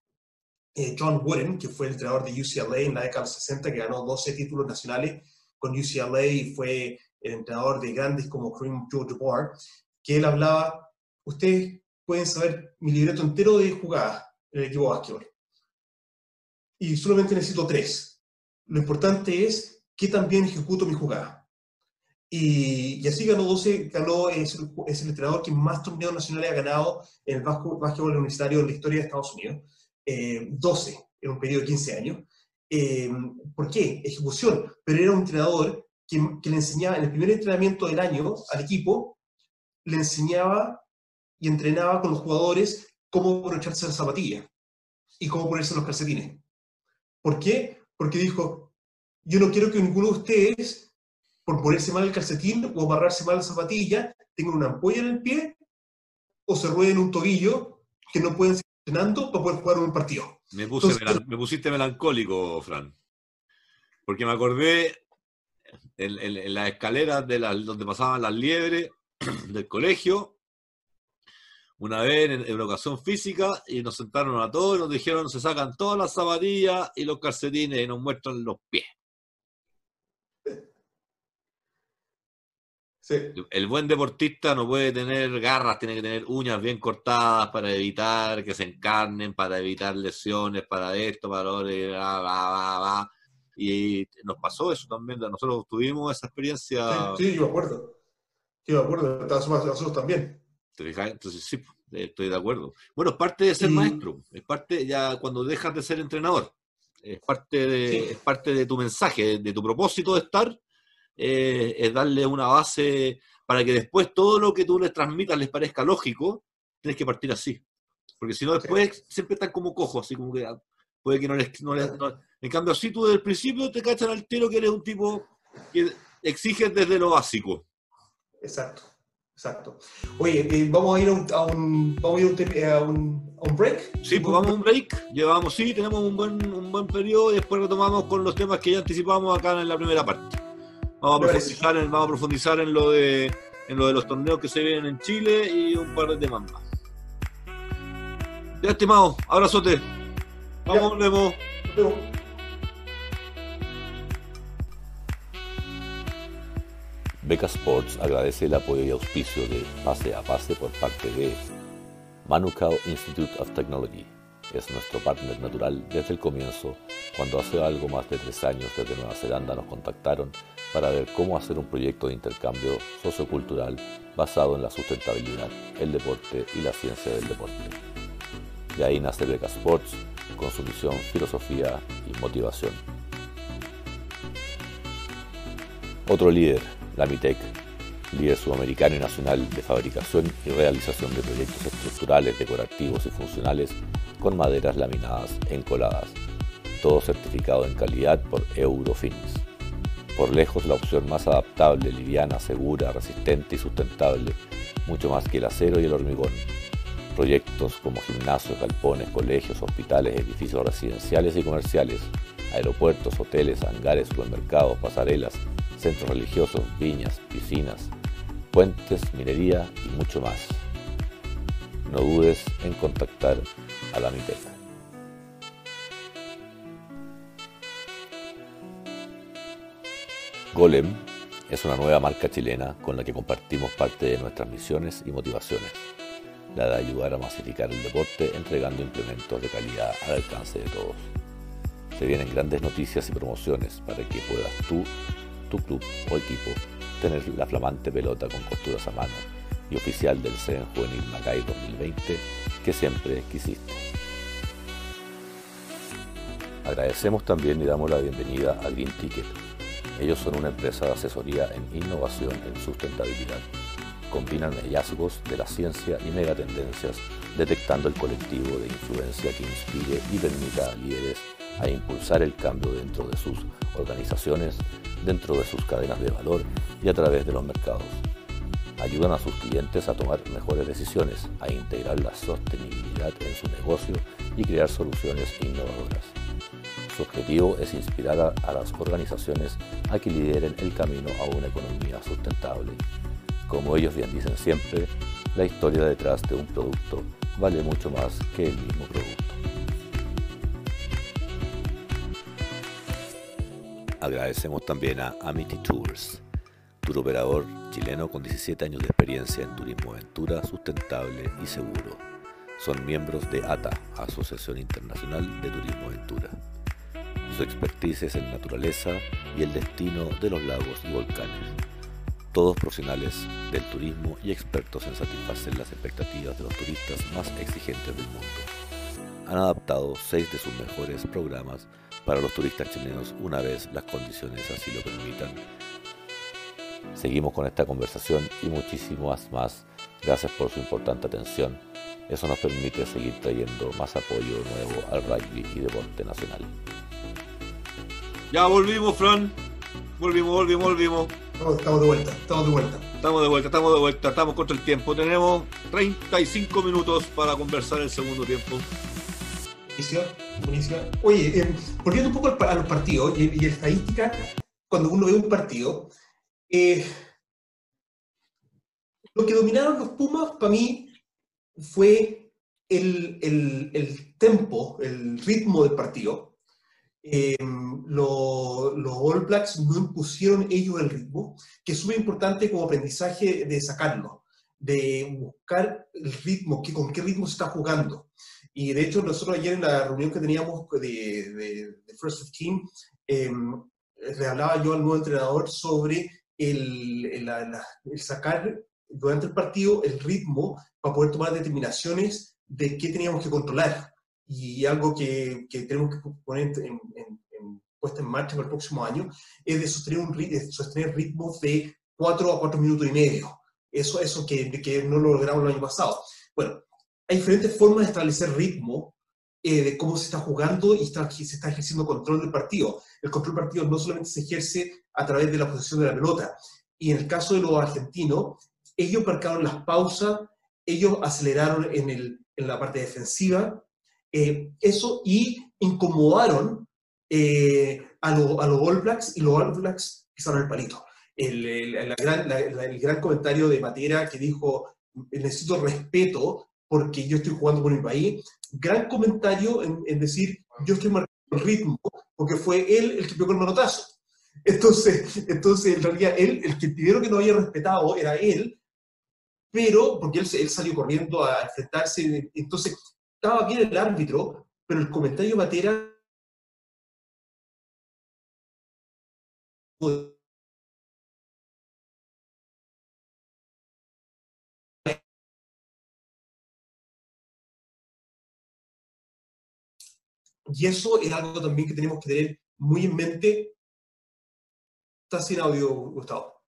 eh, John Wooden, que fue el entrenador de UCLA en la década de 60, que ganó 12 títulos nacionales con UCLA y fue el entrenador de grandes como Kareem Abdul-Jabbar, que él hablaba, ustedes pueden saber mi libreto entero de jugadas en el equipo de básquetbol. Y solamente necesito tres. Lo importante es que también ejecuto mi jugada. Y, así ganó 12, ganó, es, el entrenador que más torneos nacionales ha ganado en el básquetbol universitario en la historia de Estados Unidos. 12 eh, en un periodo de 15 años. Eh, ¿Por qué? Ejecución. Pero era un entrenador que, que, le enseñaba en el primer entrenamiento del año al equipo, le enseñaba y entrenaba con los jugadores cómo aprovecharse la zapatilla y cómo ponerse los calcetines. ¿Por qué? Porque dijo, yo no quiero que ninguno de ustedes por ponerse mal el calcetín o amarrarse mal la zapatilla, tengan una ampolla en el pie o se rueden un tobillo que no pueden seguir entrenando para poder jugar un partido. Me, me pusiste melancólico, Fran. Porque me acordé en, las escaleras de donde pasaban las liebres del colegio, una vez en, educación física, y nos sentaron a todos y nos dijeron, se sacan todas las zapatillas y los calcetines y nos muestran los pies. El buen deportista no puede tener garras, tiene que tener uñas bien cortadas para evitar que se encarnen, para evitar lesiones, para esto, para lo va, Y nos pasó eso también, nosotros tuvimos esa experiencia. Sí, yo me acuerdo. Yo me acuerdo, nosotros también. Entonces sí, estoy de acuerdo. Bueno, es parte de ser maestro, es parte ya cuando dejas de ser entrenador, es parte de, es parte de tu mensaje, de tu propósito de estar eh, es darle una base para que después todo lo que tú les transmitas les parezca lógico, tienes que partir así. Porque si no, después siempre están como cojos, así como que ah, puede que no les... en cambio, así tú desde el principio te cachan al tiro que eres un tipo que exiges desde lo básico. Exacto, exacto. Oye, eh, vamos a ir a un, vamos a ir a un, a un, break. Sí, pues vamos a un break. Llevamos, sí, tenemos un buen, un buen periodo y después retomamos con los temas que ya anticipamos acá en la primera parte. Vamos a, profundizar en, vamos a profundizar en lo de en lo de los torneos que se vienen en Chile y un par de temas más. Ya, estimado, abrazote. Vamos, Lemo. Beca Sports agradece el apoyo y auspicio de Pase a Pase por parte de Manukau Institute of Technology. Es nuestro partner natural desde el comienzo, cuando hace algo más de tres años desde Nueva Zelanda nos contactaron para ver cómo hacer un proyecto de intercambio sociocultural basado en la sustentabilidad, el deporte y la ciencia del deporte. De ahí nace Beca Sports con su misión, filosofía y motivación. Otro líder, la MITEC, líder sudamericano y nacional de fabricación y realización de proyectos estructurales, decorativos y funcionales con maderas laminadas encoladas, todo certificado en calidad por Eurofins por lejos la opción más adaptable, liviana, segura, resistente y sustentable, mucho más que el acero y el hormigón. Proyectos como gimnasios, galpones, colegios, hospitales, edificios residenciales y comerciales, aeropuertos, hoteles, hangares, supermercados, pasarelas, centros religiosos, viñas, piscinas, puentes, minería y mucho más. No dudes en contactar a la Miteca. Golem es una nueva marca chilena con la que compartimos parte de nuestras misiones y motivaciones, la de ayudar a masificar el deporte entregando implementos de calidad al alcance de todos. Se vienen grandes noticias y promociones para que puedas tú, tu club o equipo tener la flamante pelota con costuras a mano y oficial del CEN Juvenil Macay 2020 que siempre quisiste. Agradecemos también y damos la bienvenida a Green Ticket ellos son una empresa de asesoría en innovación en sustentabilidad. Combinan hallazgos de la ciencia y megatendencias, detectando el colectivo de influencia que inspire y permita a líderes a impulsar el cambio dentro de sus organizaciones, dentro de sus cadenas de valor y a través de los mercados. Ayudan a sus clientes a tomar mejores decisiones, a integrar la sostenibilidad en su negocio y crear soluciones innovadoras Su objetivo es inspirar a, a las organizaciones a que lideren el camino a una economía sustentable. Como ellos bien dicen siempre, la historia detrás de un producto vale mucho más que el mismo producto. Agradecemos también a Amity Tours, tour operador chileno con 17 años de experiencia en turismo aventura sustentable y seguro. Son miembros de ATA, Asociación Internacional de Turismo Aventura. Su expertise es en naturaleza y el destino de los lagos y volcanes. Todos profesionales del turismo y expertos en satisfacer las expectativas de los turistas más exigentes del mundo. Han adaptado seis de sus mejores programas para los turistas chilenos una vez las condiciones así lo permitan. Seguimos con esta conversación y muchísimas más. Gracias por su importante atención. Eso nos permite seguir trayendo más apoyo nuevo al rugby y deporte nacional. Ya volvimos, Fran. Volvimos, volvimos, volvimos. Estamos de vuelta, estamos de vuelta. Estamos de vuelta, estamos de vuelta, estamos contra el tiempo. Tenemos 35 minutos para conversar el segundo tiempo. Buenísima, Oye, eh, volviendo un poco a los partidos y, y estadística, cuando uno ve un partido, eh, lo que dominaron los Pumas para mí fue el, el, el tempo, el ritmo del partido. Eh, lo, los All Blacks no impusieron ellos el ritmo, que es súper importante como aprendizaje de sacarlo, de buscar el ritmo, que, con qué ritmo se está jugando. Y de hecho, nosotros ayer en la reunión que teníamos de, de, de First of Team, eh, le hablaba yo al nuevo entrenador sobre el, el, el, sacar durante el partido el ritmo para poder tomar determinaciones de qué teníamos que controlar. Y algo que, que tenemos que poner en, en, en, puesta en marcha para el próximo año es de sostener, un, de sostener ritmos de 4 a 4 minutos y medio. Eso, eso que, que no lo logramos el año pasado. Bueno, hay diferentes formas de establecer ritmo eh, de cómo se está jugando y está, se está ejerciendo control del partido. El control del partido no solamente se ejerce a través de la posesión de la pelota. Y en el caso de los argentinos, ellos marcaron las pausas, ellos aceleraron en, el, en la parte defensiva, eh, eso, y incomodaron eh, a, lo, a los All Blacks, y los All Blacks pisaron el palito. El, el, gran, el gran comentario de Matera que dijo, necesito respeto porque yo estoy jugando por mi país. Gran comentario en, en decir, yo estoy marcando el ritmo, porque fue él el que pegó el manotazo. Entonces, entonces en realidad, él, el que primero que no había respetado era él, pero, porque él, él salió corriendo a enfrentarse, entonces estaba bien el árbitro, pero el comentario Matera Y eso es algo también que tenemos que tener muy en mente. Está sin audio, Gustavo.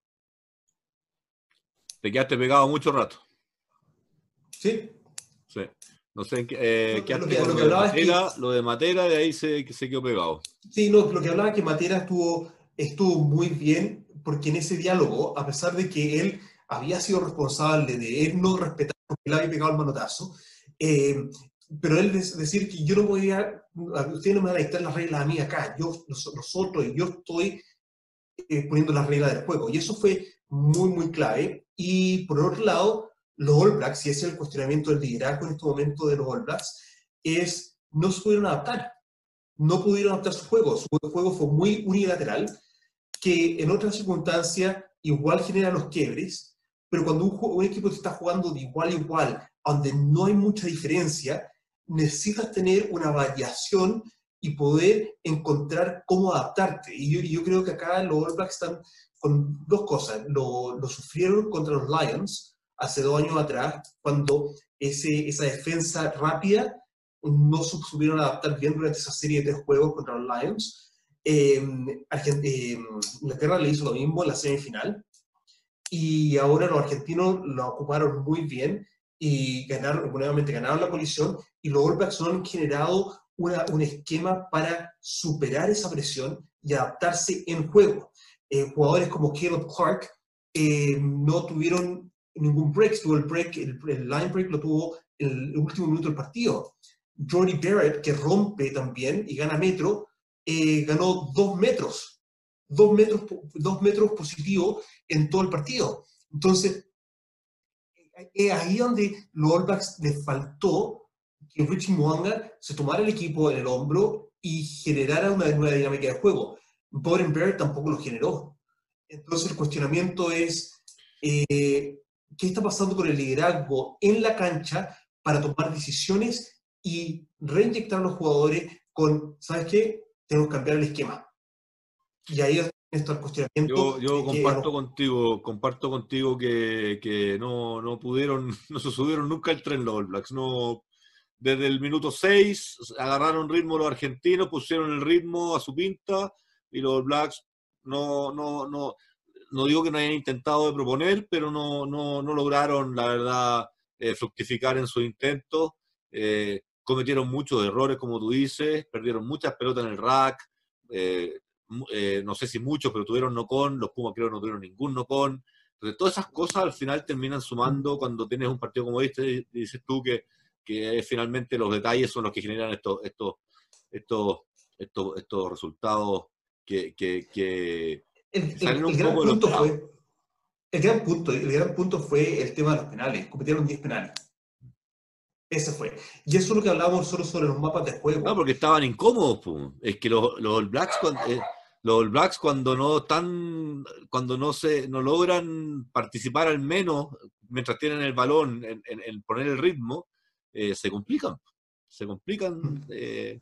Te quedaste pegado mucho rato. ¿Sí? Sí. No sé, eh, quedaste lo, que, lo, que de Matera, que... lo de Matera, de ahí se, se quedó pegado. Sí, no, lo que hablaba es que Matera estuvo, estuvo muy bien, porque en ese diálogo, a pesar de que él había sido responsable de él no respetar porque él había pegado el manotazo, eh, pero él decir que yo no podía, ustedes no me van a dictar las reglas a mí acá, yo, nosotros, yo estoy eh, poniendo las reglas del juego. Y eso fue muy, muy clave. Y por otro lado, los All Blacks, y ese es el cuestionamiento del liderazgo en este momento de los All Blacks, es no se pudieron adaptar. No pudieron adaptar su juego. Su juego fue muy unilateral, que en otras circunstancias igual genera los quiebres, pero cuando un, un equipo está jugando de igual a igual, donde no hay mucha diferencia, necesitas tener una variación y poder encontrar cómo adaptarte. Y yo, yo creo que acá los All Blacks están con dos cosas. Lo, lo, sufrieron contra los Lions hace dos años atrás, cuando ese, esa defensa rápida no supieron adaptar bien durante esa serie de juegos contra los Lions. Eh, eh, Inglaterra le hizo lo mismo en la semifinal. Y ahora los argentinos lo ocuparon muy bien y ganaron, nuevamente ganaron la colisión y los All Blacks han generado una, un esquema para superar esa presión y adaptarse en juego. Eh, jugadores como Caleb Clark eh, no tuvieron ningún break, tuvo el break, el, line break lo tuvo el último minuto del partido. Jordy Barrett, que rompe también y gana metro, eh, ganó dos metros, dos metros, dos metros positivos en todo el partido. Entonces, es ahí donde los All Blacks les faltó que Richie Mwanga se tomara el equipo en el hombro y generara una nueva dinámica de juego. Bear tampoco lo generó. Entonces el cuestionamiento es, eh, ¿qué está pasando con el liderazgo en la cancha para tomar decisiones y reinyectar a los jugadores con, ¿sabes qué? Tenemos que cambiar el esquema. Y ahí está el cuestionamiento. Yo, yo comparto contigo, comparto contigo que, que no, no, pudieron, no se subieron nunca el tren los All Blacks. No, desde el minuto 6 agarraron ritmo los argentinos, pusieron el ritmo a su pinta y los All Blacks no, no, no, no digo que no hayan intentado de proponer, pero no, no, no lograron, la verdad, eh, fructificar en sus intentos. Eh, cometieron muchos errores, como tú dices, perdieron muchas pelotas en el rack, eh, no sé si muchos, pero tuvieron no con, los Pumas creo que no tuvieron ningún no con. Entonces, todas esas cosas al final terminan sumando cuando tienes un partido como este dices tú que, que finalmente los detalles son los que generan estos, estos, estos, estos, estos resultados que, que, el, gran punto fue, el gran punto, el gran punto fue el tema de los penales. Cometieron 10 penales. Ese fue. Y eso es lo que hablábamos solo sobre los mapas de juego. No, porque estaban incómodos. Es que los, los Blacks, cuando, eh, los Blacks cuando no están, cuando no se, no logran participar al menos mientras tienen el balón en, poner el ritmo, eh, se complican. Se complican. Mm. Eh,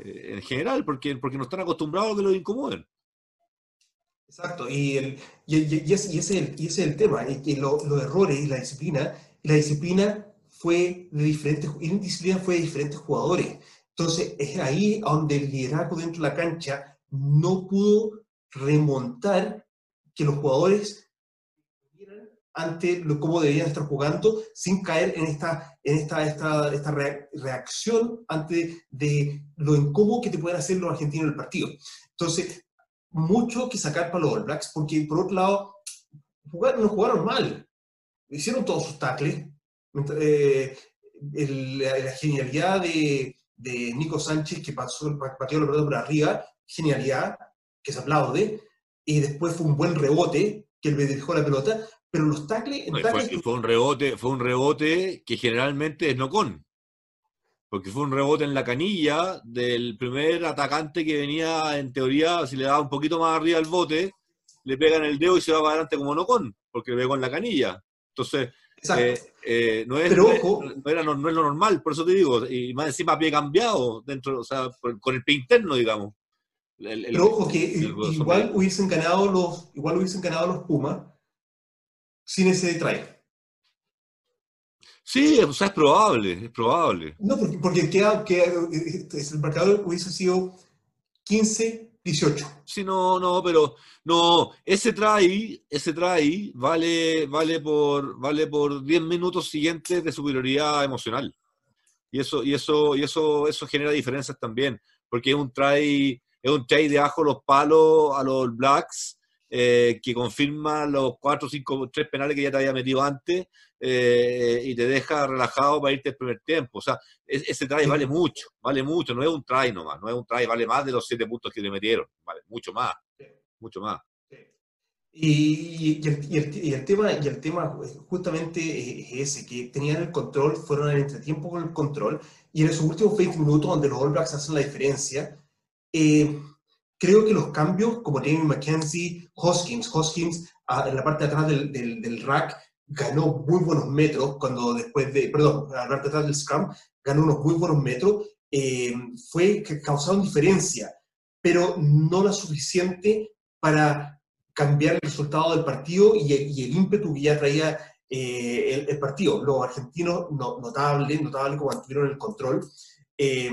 en general, porque, porque no están acostumbrados a que los incomoden. Exacto, y, el, y, ese, es el, y ese es el tema, que los errores y la disciplina, la disciplina fue de diferentes, disciplina fue de diferentes jugadores. Entonces, es ahí donde el liderazgo dentro de la cancha no pudo remontar que los jugadores ante lo, cómo deberían estar jugando sin caer en esta, en esta, esta, esta reacción ante de lo incómodo que te pueden hacer los argentinos en el partido. Entonces, mucho que sacar para los All Blacks, porque por otro lado, jugaron, no jugaron mal. Hicieron todos sus tackles. Eh, la, genialidad de, de, Nico Sánchez, que pasó, pateó la pelota por arriba, genialidad, que se aplaude. Y después fue un buen rebote, que él dejó la pelota, pero los tackles... fue, un rebote, fue un rebote que generalmente es no con. Porque fue un rebote en la canilla del primer atacante que venía, en teoría, si le daba un poquito más arriba al bote, le pegan el dedo y se va para adelante como no con, porque le pegó en la canilla. Entonces, eh, eh, no, es, no, era, no, es lo normal, por eso te digo, y más encima pie cambiado dentro, o sea, con el pie interno, digamos. pero ojo, que igual hubiesen ganado los, igual hubiesen ganado los Pumas sin ese try. Sí, o sea, es probable, es probable. No, porque, porque queda, este, el marcador hubiese sido 15, 18. Sí, no, no, pero no, ese try, ese try vale, vale, por, vale por 10 minutos siguientes de superioridad emocional. Y eso, y eso, y eso, eso genera diferencias también, porque es un try, es un try de ajo los palos a los Blacks eh, que confirma los cuatro, cinco, tres penales que ya te había metido antes eh, y te deja relajado para irte el primer tiempo. O sea, ese try vale mucho, vale mucho, no es un try nomás, no es un try, vale más de los siete puntos que le metieron, vale mucho más, mucho más. Y, el, tema, y el tema justamente es ese, que tenían el control, fueron al entretiempo con el control, y en esos últimos 20 minutos donde los All Blacks hacen la diferencia, eh, creo que los cambios, como Jamie McKenzie, Hoskins, Hoskins ah, en la parte de atrás del, del, rack ganó muy buenos metros cuando después de, perdón, la parte de atrás del scrum, ganó unos muy buenos metros, eh, fue que causaron diferencia, pero no la suficiente para cambiar el resultado del partido y, el ímpetu que ya traía eh, el, partido. Los argentinos, no, notable, notable como mantuvieron el control. Eh,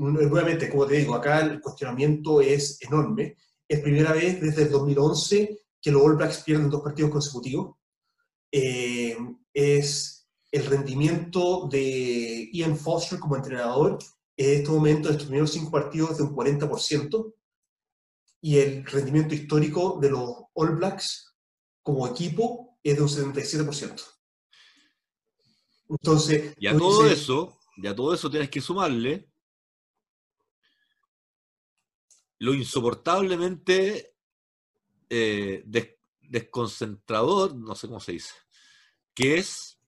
nuevamente, como te digo, acá el cuestionamiento es enorme. Es primera vez desde el 2011 que los All Blacks pierden dos partidos consecutivos. Eh, es el rendimiento de Ian Foster como entrenador en este momento de estos primeros cinco partidos de un 40% y el rendimiento histórico de los All Blacks como equipo es de un 77%. Entonces, y a todo eso, ya todo eso tienes que sumarle lo insoportablemente eh, desconcentrador, no sé cómo se dice, que es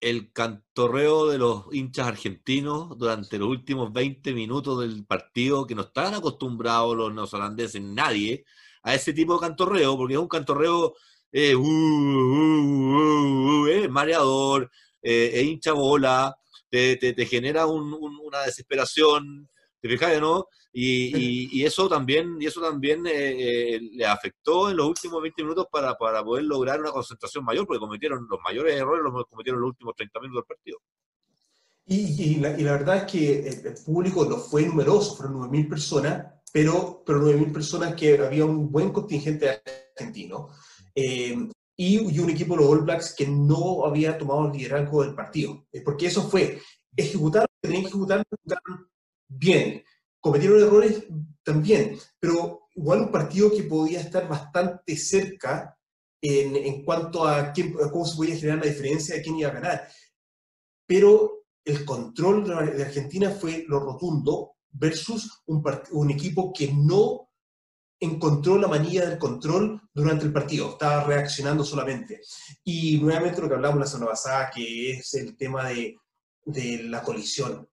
el cantorreo de los hinchas argentinos durante los últimos 20 minutos del partido, que no están acostumbrados los neozelandeses, nadie, a ese tipo de cantorreo, porque es un cantorreo eh, uh, uh, uh, eh, mareador, eh, hincha bola, te, te, genera una desesperación, ¿te fijas, no? Y, y, eso también, y eso también eh, eh, le afectó en los últimos 20 minutos para, para, poder lograr una concentración mayor, porque cometieron los mayores errores, los cometieron los últimos 30 minutos del partido. Y, la, y la, verdad es que el, público no fue numeroso, fueron 9.000 personas, pero, pero 9.000 personas que había un buen contingente argentino. Eh, y, y, un equipo de los All Blacks que no había tomado el liderazgo del partido. Porque eso fue, ejecutar lo que tenían que ejecutar, bien cometieron errores también, pero igual un partido que podía estar bastante cerca en, en cuanto a, quién, cómo se podía generar la diferencia de quién iba a ganar. Pero el control de Argentina fue lo rotundo versus un, equipo que no encontró la manilla del control durante el partido, estaba reaccionando solamente. Y nuevamente lo que hablamos la semana pasada, que es el tema de, de la colisión.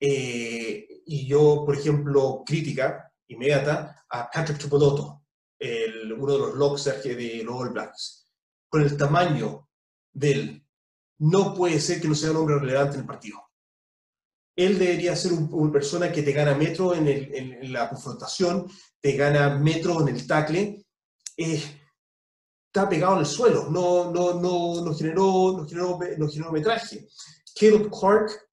Eh, y yo, por ejemplo, crítica inmediata a Patrick Tupodoto, el, uno de los locks de los All Blacks. Con el tamaño de él, no puede ser que no sea un hombre relevante en el partido. Él debería ser una persona que te gana metro en, el, en, la confrontación, te gana metro en el tackle. Eh, está pegado en el suelo, no, no, no, no, generó, no, generó, no generó metraje. Caleb Clark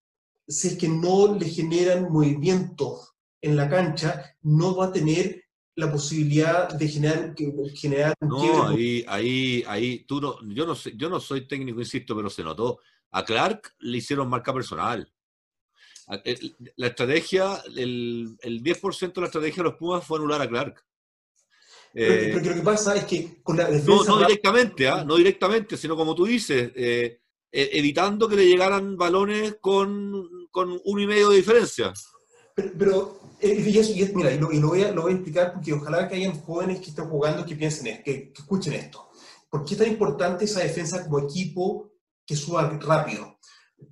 si es que no le generan movimientos en la cancha, no va a tener la posibilidad de generar, generar no, ahí, ahí, ahí, tú no, yo no sé, yo no soy técnico, insisto, pero se notó. A Clark le hicieron marca personal. La estrategia, el, el 10% de la estrategia de los Pumas fue anular a Clark. Pero, lo que pasa es que con la defensa. No, no directamente, ¿ah? no directamente, sino como tú dices, eh, e, evitando que le llegaran balones con, con uno y medio de diferencia. Pero, eh, y, eso, y, mira, y, lo, voy a, lo, voy a, explicar porque ojalá que hayan jóvenes que estén jugando que piensen, que, que escuchen esto. ¿Por qué es tan importante esa defensa como equipo que suba rápido?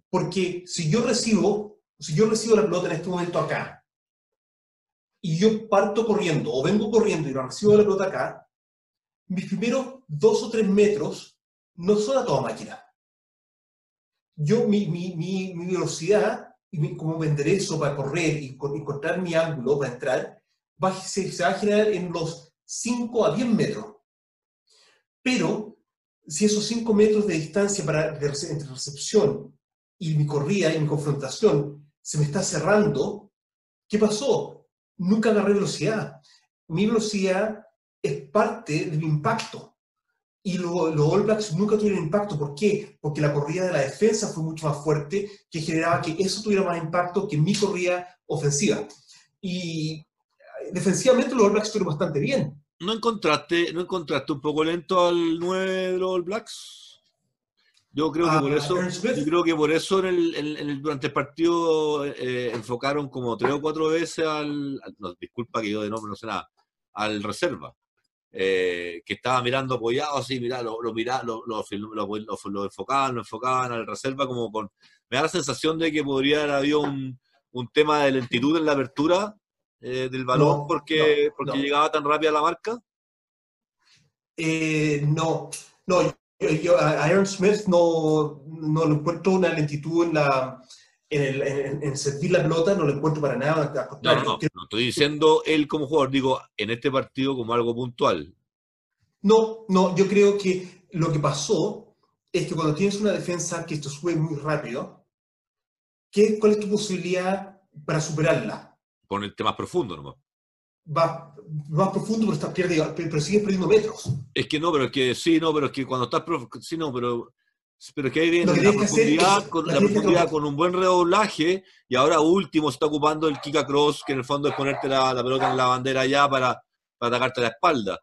Porque si yo recibo, si yo recibo la pelota en este momento acá, y yo parto corriendo, o vengo corriendo y recibo la pelota acá, mis primeros dos o tres metros no son a toda máquina yo, mi, mi, mi, mi velocidad y cómo me enderezo para correr y encontrar mi ángulo para entrar, va, se, se, va a generar en los 5 a 10 metros. Pero si esos 5 metros de distancia para, de, entre recepción y mi corrida y mi confrontación se me está cerrando, ¿qué pasó? Nunca agarré velocidad. Mi velocidad es parte de mi impacto y los All Blacks nunca tuvieron impacto. ¿Por qué? Porque la corrida de la defensa fue mucho más fuerte, que generaba que eso tuviera más impacto que mi corrida ofensiva. Y eh, defensivamente los All Blacks estuvieron bastante bien. ¿No encontraste, ¿No encontraste un poco lento al 9 de los All Blacks? Yo creo que por ah, eso, yo creo que por eso en el, durante el partido eh, enfocaron como tres o cuatro veces al, no, disculpa que yo de nombre no sé nada, al reserva. Eh, que estaba mirando apoyado, así, mira, lo, lo, lo, lo, enfocaban, lo enfocaban al reserva, como con. Me da la sensación de que podría haber habido un, un tema de lentitud en la apertura eh, del balón porque, porque llegaba tan rápida la marca. Eh, no, no, yo, a Aaron Smith no, no le encuentro una lentitud en la. En, el, en, sentir la pelota no lo encuentro para nada. No, no, no, estoy diciendo él como jugador, digo, en este partido como algo puntual. No, no, yo creo que lo que pasó es que cuando tienes una defensa que esto sube muy rápido, ¿qué, ¿cuál es tu posibilidad para superarla? Ponerte más profundo nomás. Va más profundo, pero, estás perdiendo, pero sigues perdiendo metros. Es que no, pero es que sí, no, pero es que cuando estás. Sí, no, pero pero que ahí viene la profundidad, con, la profundidad con un buen redoblaje y ahora último se está ocupando el kick across, que en el fondo es ponerte la, pelota en la bandera allá para, para atacarte la espalda.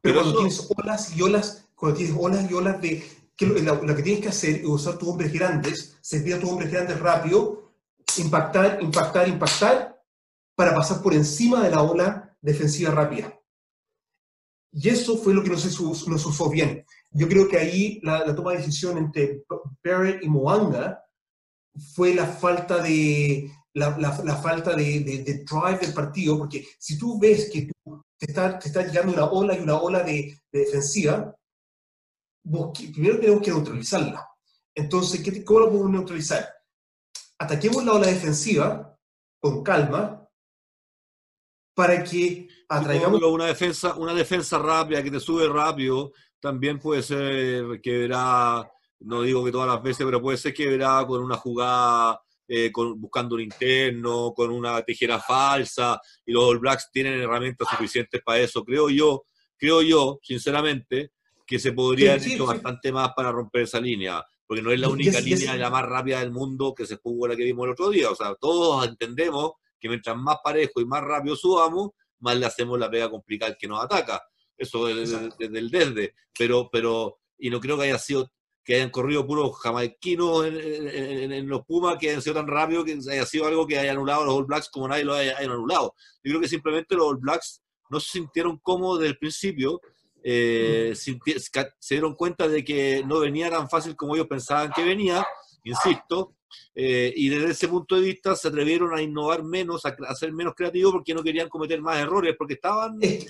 Pero, cuando tienes olas y olas, cuando tienes olas y olas de que lo, que tienes que hacer es usar tus hombres grandes, servir a tus hombres grandes rápido, impactar, impactar, impactar, para pasar por encima de la ola defensiva rápida. Y eso fue lo que nos, nos usó bien. Yo creo que ahí la, toma de decisión entre Barrett y Moanga fue la falta de, la, la, falta de, de, drive del partido, porque si tú ves que te, está, te está llegando una ola y una ola de, defensiva, primero tenemos que neutralizarla. Entonces, ¿qué, ¿cómo lo podemos neutralizar? Ataquemos la ola defensiva con calma para que atraigamos... Una defensa, una defensa rápida que te sube rápido también puede ser que verá, no digo que todas las veces, pero puede ser que verá con una jugada eh, con, buscando un interno, con una tijera falsa, y los All Blacks tienen herramientas suficientes para eso. Creo yo, creo yo, sinceramente, que se podría haber hecho bastante más para romper esa línea, porque no es la única línea la más rápida del mundo que se jugó la que vimos el otro día. O sea, todos entendemos que mientras más parejo y más rápido subamos, más le hacemos la pega complicada que nos ataca. Eso desde, el desde. Pero, pero, y no creo que haya sido que hayan corrido puros jamaiquinos en, los Pumas, que hayan sido tan rápido que haya sido algo que haya anulado a los All Blacks como nadie lo haya, anulado. Yo creo que simplemente los All Blacks no se sintieron cómodos desde el principio, eh, se, dieron cuenta de que no venía tan fácil como ellos pensaban que venía, insisto, eh, y desde ese punto de vista se atrevieron a innovar menos, a, ser menos creativos porque no querían cometer más errores, porque estaban... Es,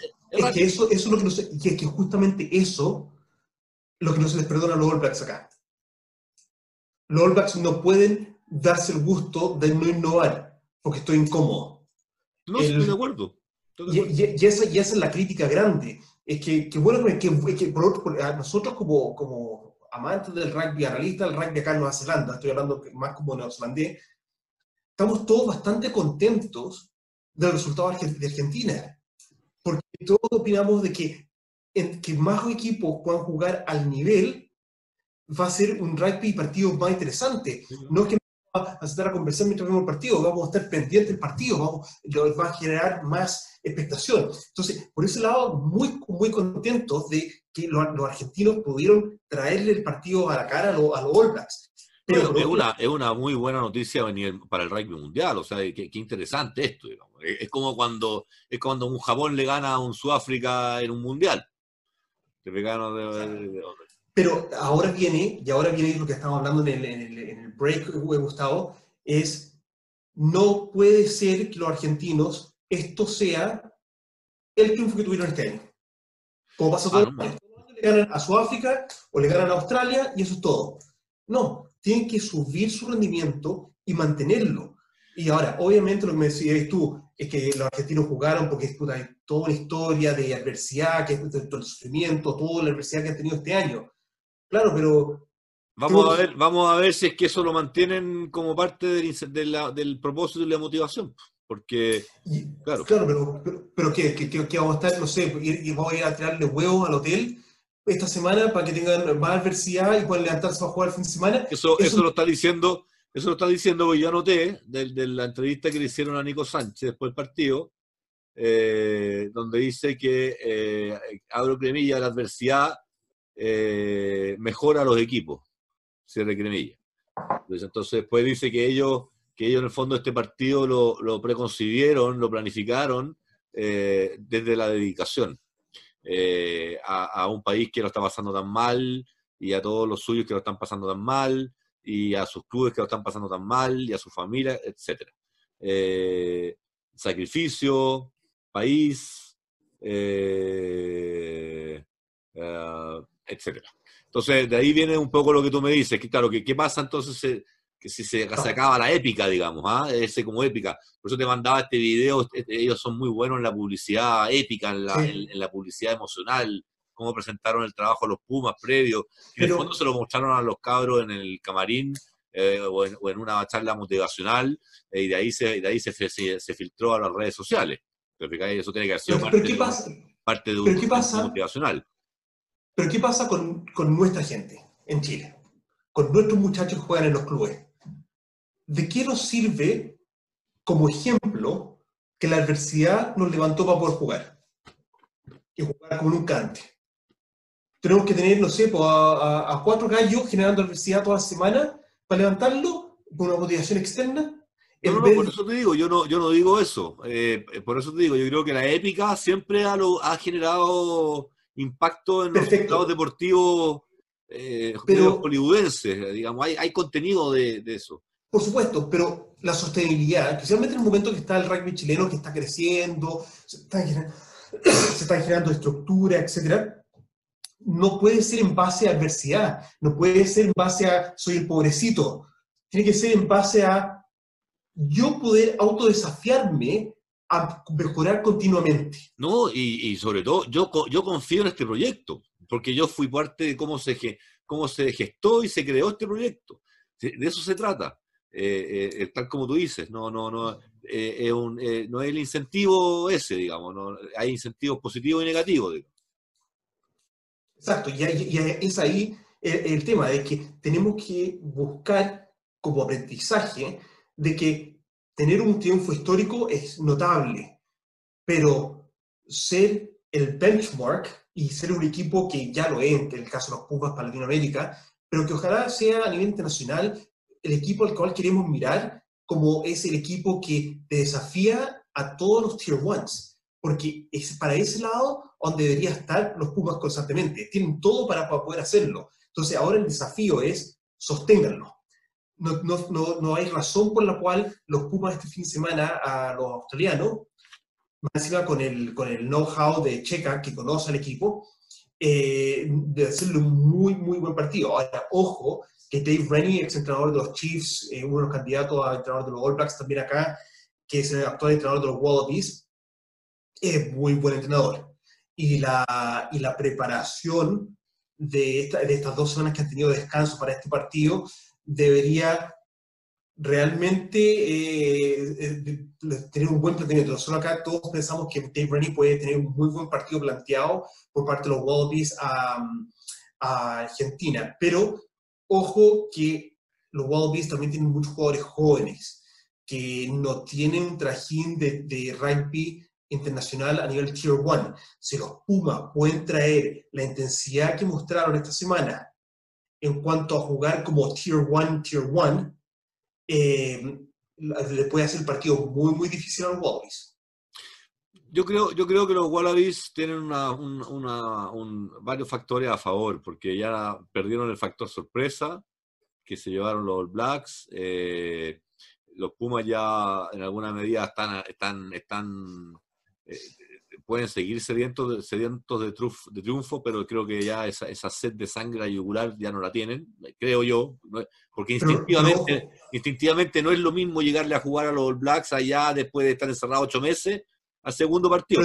que eso, eso es lo que no sé, y es que justamente eso lo que no se les perdona a los All Blacks acá. Los All Blacks no pueden darse el gusto de no innovar, porque estoy incómodo. No, estoy de acuerdo. Y, esa, es la crítica grande. Es que, que bueno, que, que por nosotros como, como amantes del rugby, analistas del rugby acá en Nueva Zelanda, estoy hablando más como neozelandés, estamos todos bastante contentos del resultado de Argentina. Porque todos opinamos de que que más equipos puedan jugar al nivel, va a ser un rugby partido más interesante. No es que a estar a conversar mientras vemos el partido, vamos a estar pendientes del partido, vamos, va a generar más expectación. Entonces, por ese lado, muy, muy contentos de que los, argentinos pudieron traerle el partido a la cara a, los All Blacks. Pero, es, una, es una muy buena noticia para el rugby mundial, o sea, qué, interesante esto. Es, como cuando, es cuando un Japón le gana a un Sudáfrica en un mundial. Pero ahora viene, y ahora viene lo que estamos hablando en el, break, Gustavo, es no puede ser que los argentinos esto sea el triunfo que tuvieron este año. Como pasa todo ah, le ganan a Sudáfrica o le ganan a Australia y eso es todo. No, tienen que subir su rendimiento y mantenerlo. Y ahora, obviamente lo que me decías tú, es que los argentinos jugaron porque es hay toda una historia de adversidad, que es todo el sufrimiento, toda la adversidad que han tenido este año. Claro, pero... Vamos a, ver, vamos a ver si es que eso lo mantienen como parte del, del propósito y la motivación. Porque, claro. Claro, pero, pero, ¿qué, qué, vamos a estar, no sé, y, vamos a ir a tirarle huevos al hotel esta semana para que tengan más adversidad y puedan levantarse a jugar el fin de semana? Eso, eso, lo está diciendo eso lo está diciendo, porque yo anoté de, la entrevista que le hicieron a Nico Sánchez después del partido, eh, donde dice que, eh, abro cremilla, la adversidad eh, mejora a los equipos, cierre cremilla. Entonces, entonces, después dice que ellos, que ellos en el fondo este partido lo, lo preconcibieron, lo planificaron desde la dedicación a, a, un país que lo está pasando tan mal y a todos los suyos que lo están pasando tan mal y a sus clubes que lo están pasando tan mal y a su familia, etc. Eh, sacrificio, país, eh, eh, etc. Entonces, de ahí viene un poco lo que tú me dices, que claro, que qué pasa entonces que si se, acaba la épica, digamos, ¿ah? ese como épica. Por eso te mandaba este video, este, ellos son muy buenos en la publicidad épica, en la, en la publicidad emocional, cómo presentaron el trabajo a los Pumas previos. en el fondo se lo mostraron a los cabros en el camarín eh, o, en, una charla motivacional eh, y de ahí, se, de ahí se, se, filtró a las redes sociales. Eso tiene que ser parte, parte, de un motivacional. Pero ¿qué pasa con, con nuestra gente en Chile? Con nuestros muchachos que juegan en los clubes. ¿De qué nos sirve como ejemplo que la adversidad nos levantó para poder jugar? Y jugar como nunca antes tenemos que tener, no sé, pues, a, a, cuatro gallos generando adversidad toda la semana para levantarlo con una motivación externa No, no, por eso te digo, yo no, yo no digo eso. Eh, por eso te digo, yo creo que la épica siempre ha, ha generado impacto en los resultados deportivos eh, hollywoodenses. Digamos, hay, hay contenido de, de, eso. Por supuesto, pero la sostenibilidad, especialmente en el momento que está el rugby chileno que está creciendo, se están generando, se está generando estructura, etcétera, no puede ser en base a adversidad, no puede ser en base a soy el pobrecito, tiene que ser en base a yo poder autodesafiarme a mejorar continuamente. No, y, sobre todo, yo, yo confío en este proyecto, porque yo fui parte de cómo se, cómo se gestó y se creó este proyecto. De eso se trata. Eh, eh, tal como tú dices, no, no, no, eh, es un, no es el incentivo ese, digamos, no, hay incentivos positivos y negativos. Exacto, y, es ahí el, el, tema de que tenemos que buscar como aprendizaje de que tener un triunfo histórico es notable, pero ser el benchmark y ser un equipo que ya lo es, en el caso de los Pumas para Latinoamérica, pero que ojalá sea a nivel internacional el equipo al cual queremos mirar como es el equipo que desafía a todos los tier ones, porque es para ese lado donde debería estar los Pumas constantemente. Tienen todo para poder hacerlo. Entonces ahora el desafío es sosténganlo no, no, no, hay razón por la cual los Pumas este fin de semana a los australianos, más encima con el, con el know-how de Checa, que conoce al equipo, eh, de hacerle un muy, muy buen partido. Ahora, ojo, que Dave Rennie, ex entrenador de los Chiefs, eh, uno de los candidatos a entrenador de los All Blacks también acá, que es el actual entrenador de los Wallabies, es muy buen entrenador. Y la, y la preparación de estas dos semanas que han tenido descanso para este partido debería realmente eh, eh, tener un buen planteamiento. Solo acá todos pensamos que Dave Rennie puede tener un muy buen partido planteado por parte de los Wallabies a, Argentina, pero ojo que los Wallabies también tienen muchos jugadores jóvenes que no tienen un trajín de, de rugby internacional a nivel Tier 1. Si los Pumas pueden traer la intensidad que mostraron esta semana en cuanto a jugar como Tier 1, Tier 1, eh, le puede hacer el partido muy, muy difícil a los Wallabies. Yo creo, yo creo que los Wallabies tienen varios factores a favor, porque ya perdieron el factor sorpresa, que se llevaron los All Blacks. Eh, los Pumas ya en alguna medida están, están, están eh, pueden seguir sedientos de, sedientos de, de, triunfo, pero creo que ya esa, esa sed de sangre yugular ya no la tienen, creo yo, porque instintivamente, no. instintivamente no es lo mismo llegarle a jugar a los All Blacks allá después de estar encerrado ocho meses al segundo partido.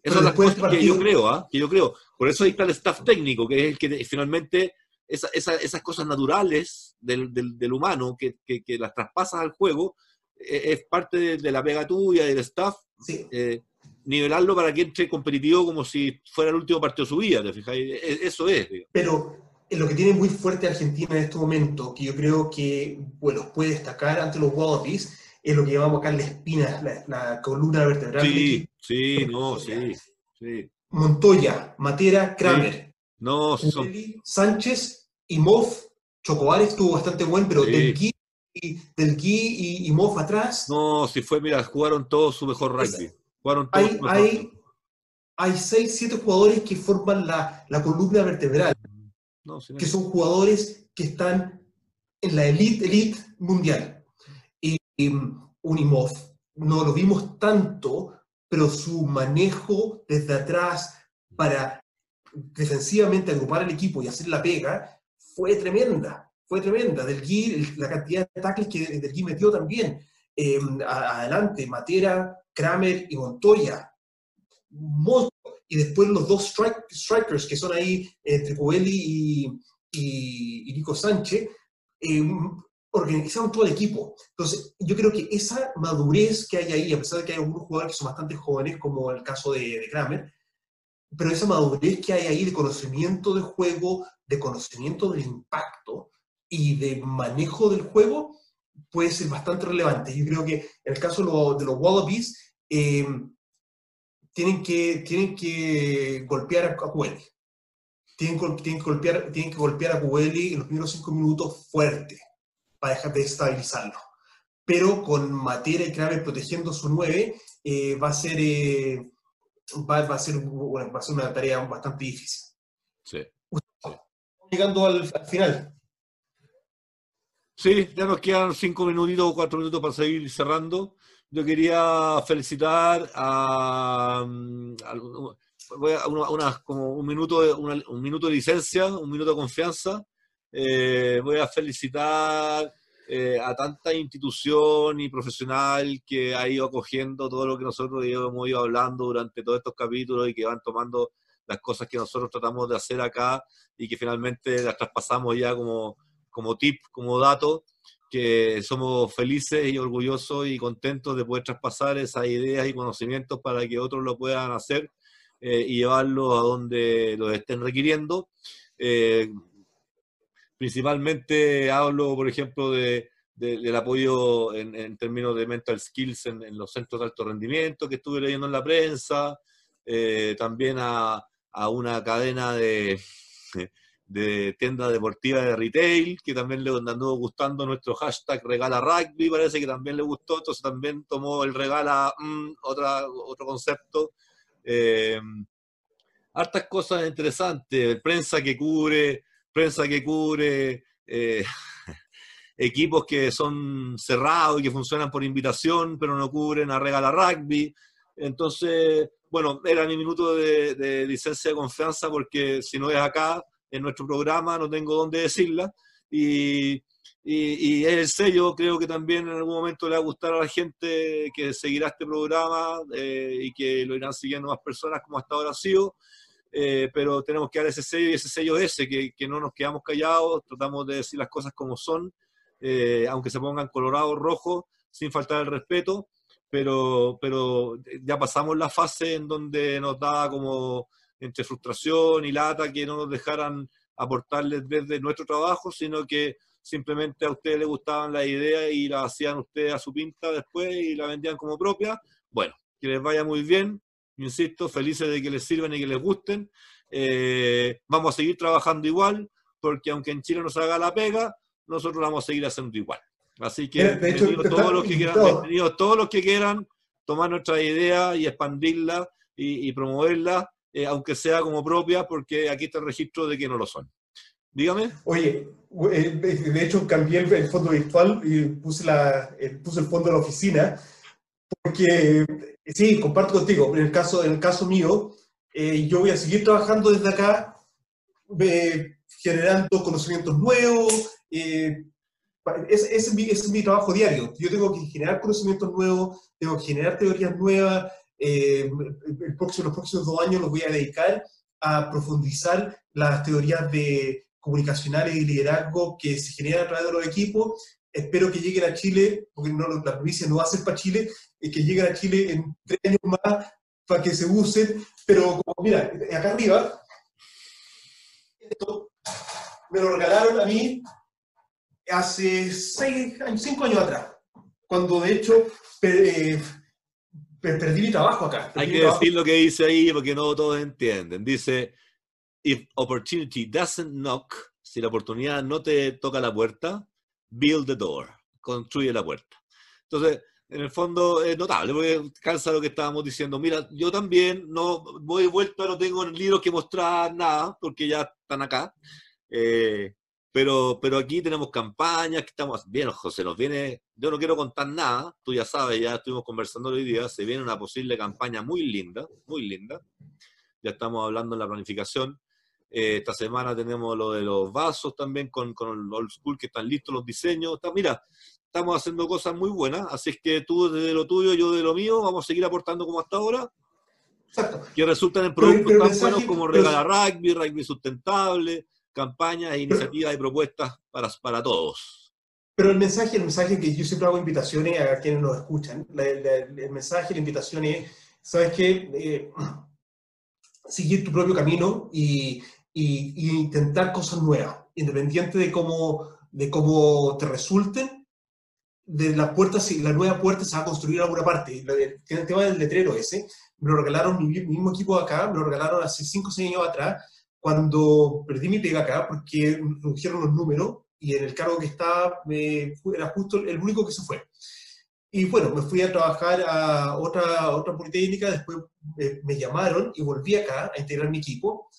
Eso es la cosa que yo creo, ¿ah? que yo creo. Por eso ahí está el staff técnico, que es el que finalmente esa, esa, esas cosas naturales del, del, del humano que, que, que, las traspasas al juego es, es parte de, de, la pega tuya, del staff. Sí. Eh, nivelarlo para que entre competitivo como si fuera el último partido de su vida, ¿te fijáis? E, eso es. Digamos. Pero lo que tiene muy fuerte Argentina en este momento, que yo creo que bueno, puede destacar ante los Wallabies, es lo que llamamos acá la espina, la, la columna vertebral. Sí, sí, no, sí, sí. Montoya, Matera, Kramer. Sí. No, son... Sánchez y Moff, Chocobar estuvo bastante buen, pero sí. del Gui, y, del Gui y, y Moff atrás. No, si fue, mira, jugaron todos su mejor rugby. Hay, hay, hay, seis, siete jugadores que forman la, la columna vertebral, no que son jugadores que están en la elite, elite mundial. Y, y Unimov, no lo vimos tanto, pero su manejo desde atrás para defensivamente agrupar al equipo y hacer la pega fue tremenda, fue tremenda. Del Gui, la cantidad de tackles que Del Gui metió también. Eh, adelante, Matera, Kramer y Montoya. Y después los dos strike, strikers que son ahí entre Coelho y, y, Nico Sánchez, eh, organizaron todo el equipo. Entonces, yo creo que esa madurez que hay ahí, a pesar de que hay algunos jugadores que son bastante jóvenes, como el caso de, de Kramer, pero esa madurez que hay ahí de conocimiento del juego, de conocimiento del impacto y de manejo del juego, puede ser bastante relevante. Yo creo que en el caso de los Wallabies, eh, tienen, que, tienen que golpear a, a Cueli. Tienen, tienen, que golpear, tienen que golpear a Cueli en los primeros cinco minutos fuerte para dejar de estabilizarlo. pero con Matera y Kramer protegiendo su 9, eh, va, a ser, eh, va, a ser, va a ser una tarea bastante difícil. Sí. Llegando al, final. Sí, ya nos quedan cinco minutitos o cuatro minutos para seguir cerrando. Yo quería felicitar a, mm, una, como un minuto de, un minuto de licencia, un minuto de confianza. Eh, voy a felicitar eh, a tanta institución y profesional que ha ido acogiendo todo lo que nosotros hemos ido hablando durante todos estos capítulos y que van tomando las cosas que nosotros tratamos de hacer acá y que finalmente las traspasamos ya como, como tip, como dato, que somos felices y orgullosos y contentos de poder traspasar esas ideas y conocimientos para que otros lo puedan hacer eh, y llevarlos a donde los estén requiriendo. Eh, Principalmente hablo, por ejemplo, de, del apoyo en, términos de mental skills en, los centros de alto rendimiento que estuve leyendo en la prensa, eh, también a, a, una cadena de, de tienda deportiva de retail, que también le andó gustando nuestro hashtag regala rugby, parece que también le gustó, entonces también tomó el regala mm, otra, otro concepto. Eh, hartas cosas interesantes, prensa que cubre prensa que cubre, eh, equipos que son cerrados y que funcionan por invitación, pero no cubren a Regala Rugby. Entonces, bueno, era mi minuto de, licencia de confianza porque si no es acá, en nuestro programa, no tengo dónde decirla. Y, y, el sello, creo que también en algún momento le va a gustar a la gente que seguirá este programa eh, y que lo irán siguiendo más personas como hasta ahora ha sido. Eh, pero tenemos que dar ese sello y ese sello ese, que, que, no nos quedamos callados, tratamos de decir las cosas como son, eh, aunque se pongan colorado, rojo, sin faltar el respeto, pero, pero ya pasamos la fase en donde nos daba como entre frustración y lata que no nos dejaran aportarles desde nuestro trabajo, sino que simplemente a ustedes les gustaban las ideas y las hacían ustedes a su pinta después y la vendían como propia. Bueno, que les vaya muy bien, insisto, felices de que les sirvan y que les gusten. Eh, vamos a seguir trabajando igual, porque aunque en Chile nos haga la pega, nosotros vamos a seguir haciendo igual. Así que bienvenidos, todos los que quieran, todos los que quieran tomar nuestra idea y expandirla y, promoverla, eh, aunque sea como propia, porque aquí está el registro de que no lo son. Dígame. Oye, eh, de hecho cambié el fondo virtual y puse, la, puse el fondo de la oficina, porque Sí, comparto contigo. En el caso, en el caso mío, eh, yo voy a seguir trabajando desde acá, generando conocimientos nuevos. Eh, ese, es es mi, trabajo diario. Yo tengo que generar conocimientos nuevos, tengo que generar teorías nuevas. Eh, el próximo, los próximos dos años los voy a dedicar a profundizar las teorías de comunicacionales y liderazgo que se generan a través de los equipos. Espero que lleguen a Chile, porque no, la provincia no va a ser para Chile, y que lleguen a Chile en tres años más para que se usen, pero como, mira, acá arriba, esto me lo regalaron a mí hace seis cinco años atrás, cuando de hecho eh, perdí mi trabajo acá. Hay que decir lo que dice ahí porque no todos entienden. Dice, if opportunity doesn't knock, si la oportunidad no te toca la puerta, build the door, construye la puerta. Entonces, en el fondo es notable, porque cansa lo que estábamos diciendo. Mira, yo también no voy vuelto, no tengo libros que mostrar nada, porque ya están acá. Eh, pero, pero aquí tenemos campañas que estamos bien, José, nos viene, yo no quiero contar nada, tú ya sabes, ya estuvimos conversando hoy día, se viene una posible campaña muy linda, muy linda. Ya estamos hablando en la planificación. Eh, esta semana tenemos lo de los vasos también con, con el Old School, que están listos los diseños. mira, estamos haciendo cosas muy buenas, así es que tú de lo tuyo, yo de lo mío, vamos a seguir aportando como hasta ahora. Exacto. Que resultan en productos tan buenos como Regala Rugby, Rugby Sustentable, campañas, e iniciativas y propuestas para, para todos. Pero el mensaje, el mensaje que yo siempre hago invitaciones a quienes nos escuchan, el mensaje, la invitación es, ¿sabes qué? Eh, seguir tu propio camino y y, intentar cosas nuevas, independiente de cómo, de cómo te resulten, de las puertas, la nueva puerta se va a construir en alguna parte. El tema del letrero ese, me lo regalaron mi mismo equipo acá, me lo regalaron hace 5 o 6 años atrás, cuando perdí mi pega acá, porque redujeron los números, y en el cargo que estaba me, era justo el único que se fue. Y bueno, me fui a trabajar a otra, otra politécnica, después me, llamaron y volví acá a integrar mi equipo,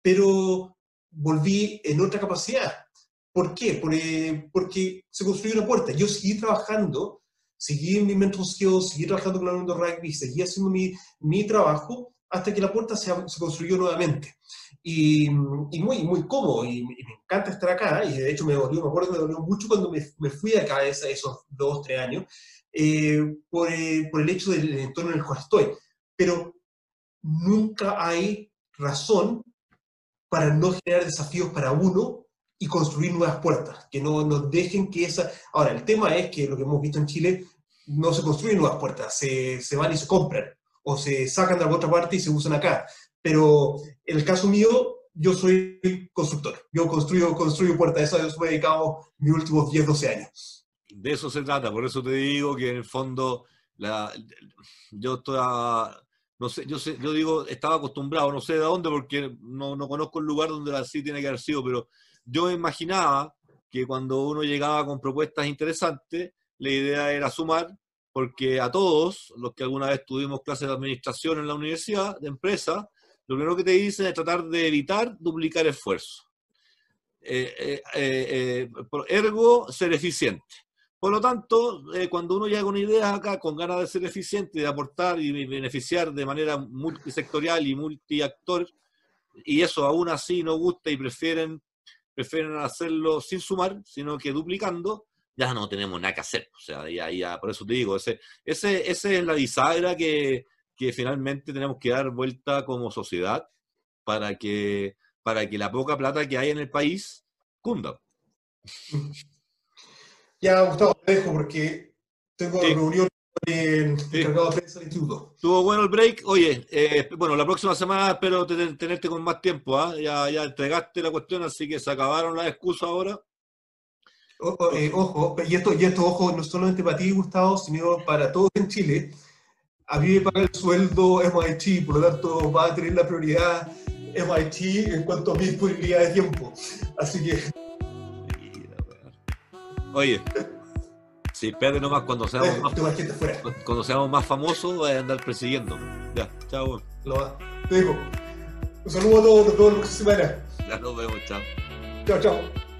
pero volví en otra capacidad. ¿Por qué? Porque, porque se construyó una puerta. Yo seguí trabajando, seguí en mi mentor skills, seguí trabajando con el mundo rugby, seguí haciendo mi, mi trabajo hasta que la puerta se, se construyó nuevamente. Y, y, muy, muy cómodo, y, me encanta estar acá, y de hecho me dolió, me acuerdo que me dolió mucho cuando me, me fui de acá esos dos, tres años, eh, por, eh, por, el hecho del entorno en el cual estoy. Pero nunca hay razón para no generar desafíos para uno y construir nuevas puertas, que no nos dejen que esa... Ahora, el tema es que lo que hemos visto en Chile, no se construyen nuevas puertas, se, se van y se compran, o se sacan de alguna otra parte y se usan acá. Pero en el caso mío, yo soy constructor, yo construyo, construyo puertas, eso yo me he dedicado mis últimos 10, 12 años. De eso se trata, por eso te digo que en el fondo la, yo estoy no sé, yo sé, yo digo, estaba acostumbrado, no sé de dónde, porque no, no conozco el lugar donde así tiene que haber sido, pero yo imaginaba que cuando uno llegaba con propuestas interesantes, la idea era sumar, porque a todos, los que alguna vez tuvimos clases de administración en la universidad, de empresa, lo primero que te dicen es tratar de evitar duplicar esfuerzos. Eh, eh, eh, ergo, ser eficiente. Por lo tanto, eh, cuando uno llega con ideas acá, con ganas de ser eficiente, de aportar y beneficiar de manera multisectorial y multiactor, y eso aún así no gusta y prefieren, prefieren hacerlo sin sumar, sino que duplicando, ya no tenemos nada que hacer. O sea, ya, ya, por eso te digo, ese, ese, ese es la bisagra que, que finalmente tenemos que dar vuelta como sociedad para que, para que la poca plata que hay en el país cunda. Ya, Gustavo, te dejo porque tengo sí. reunión en sí. encargado de prensa del instituto. Tuvo bueno el break. Oye, eh, bueno, la próxima semana espero tenerte con más tiempo. ¿eh? Ya, ya entregaste la cuestión, así que se acabaron las excusas ahora. Ojo, eh, ojo, y esto, y esto, ojo, no solamente para ti, Gustavo, sino para todos en Chile. A mí me paga el sueldo MIT, por lo tanto va a tener la prioridad MIT en cuanto a mi disponibilidad de tiempo. Así que Oye, sí, espérate nomás cuando seamos, más, cuando seamos más famosos, voy a andar persiguiendo. Ya, chao. Lo va. Te digo. Un saludo a todos, a todos los que se van. Ya nos vemos, chao. Chao, chao.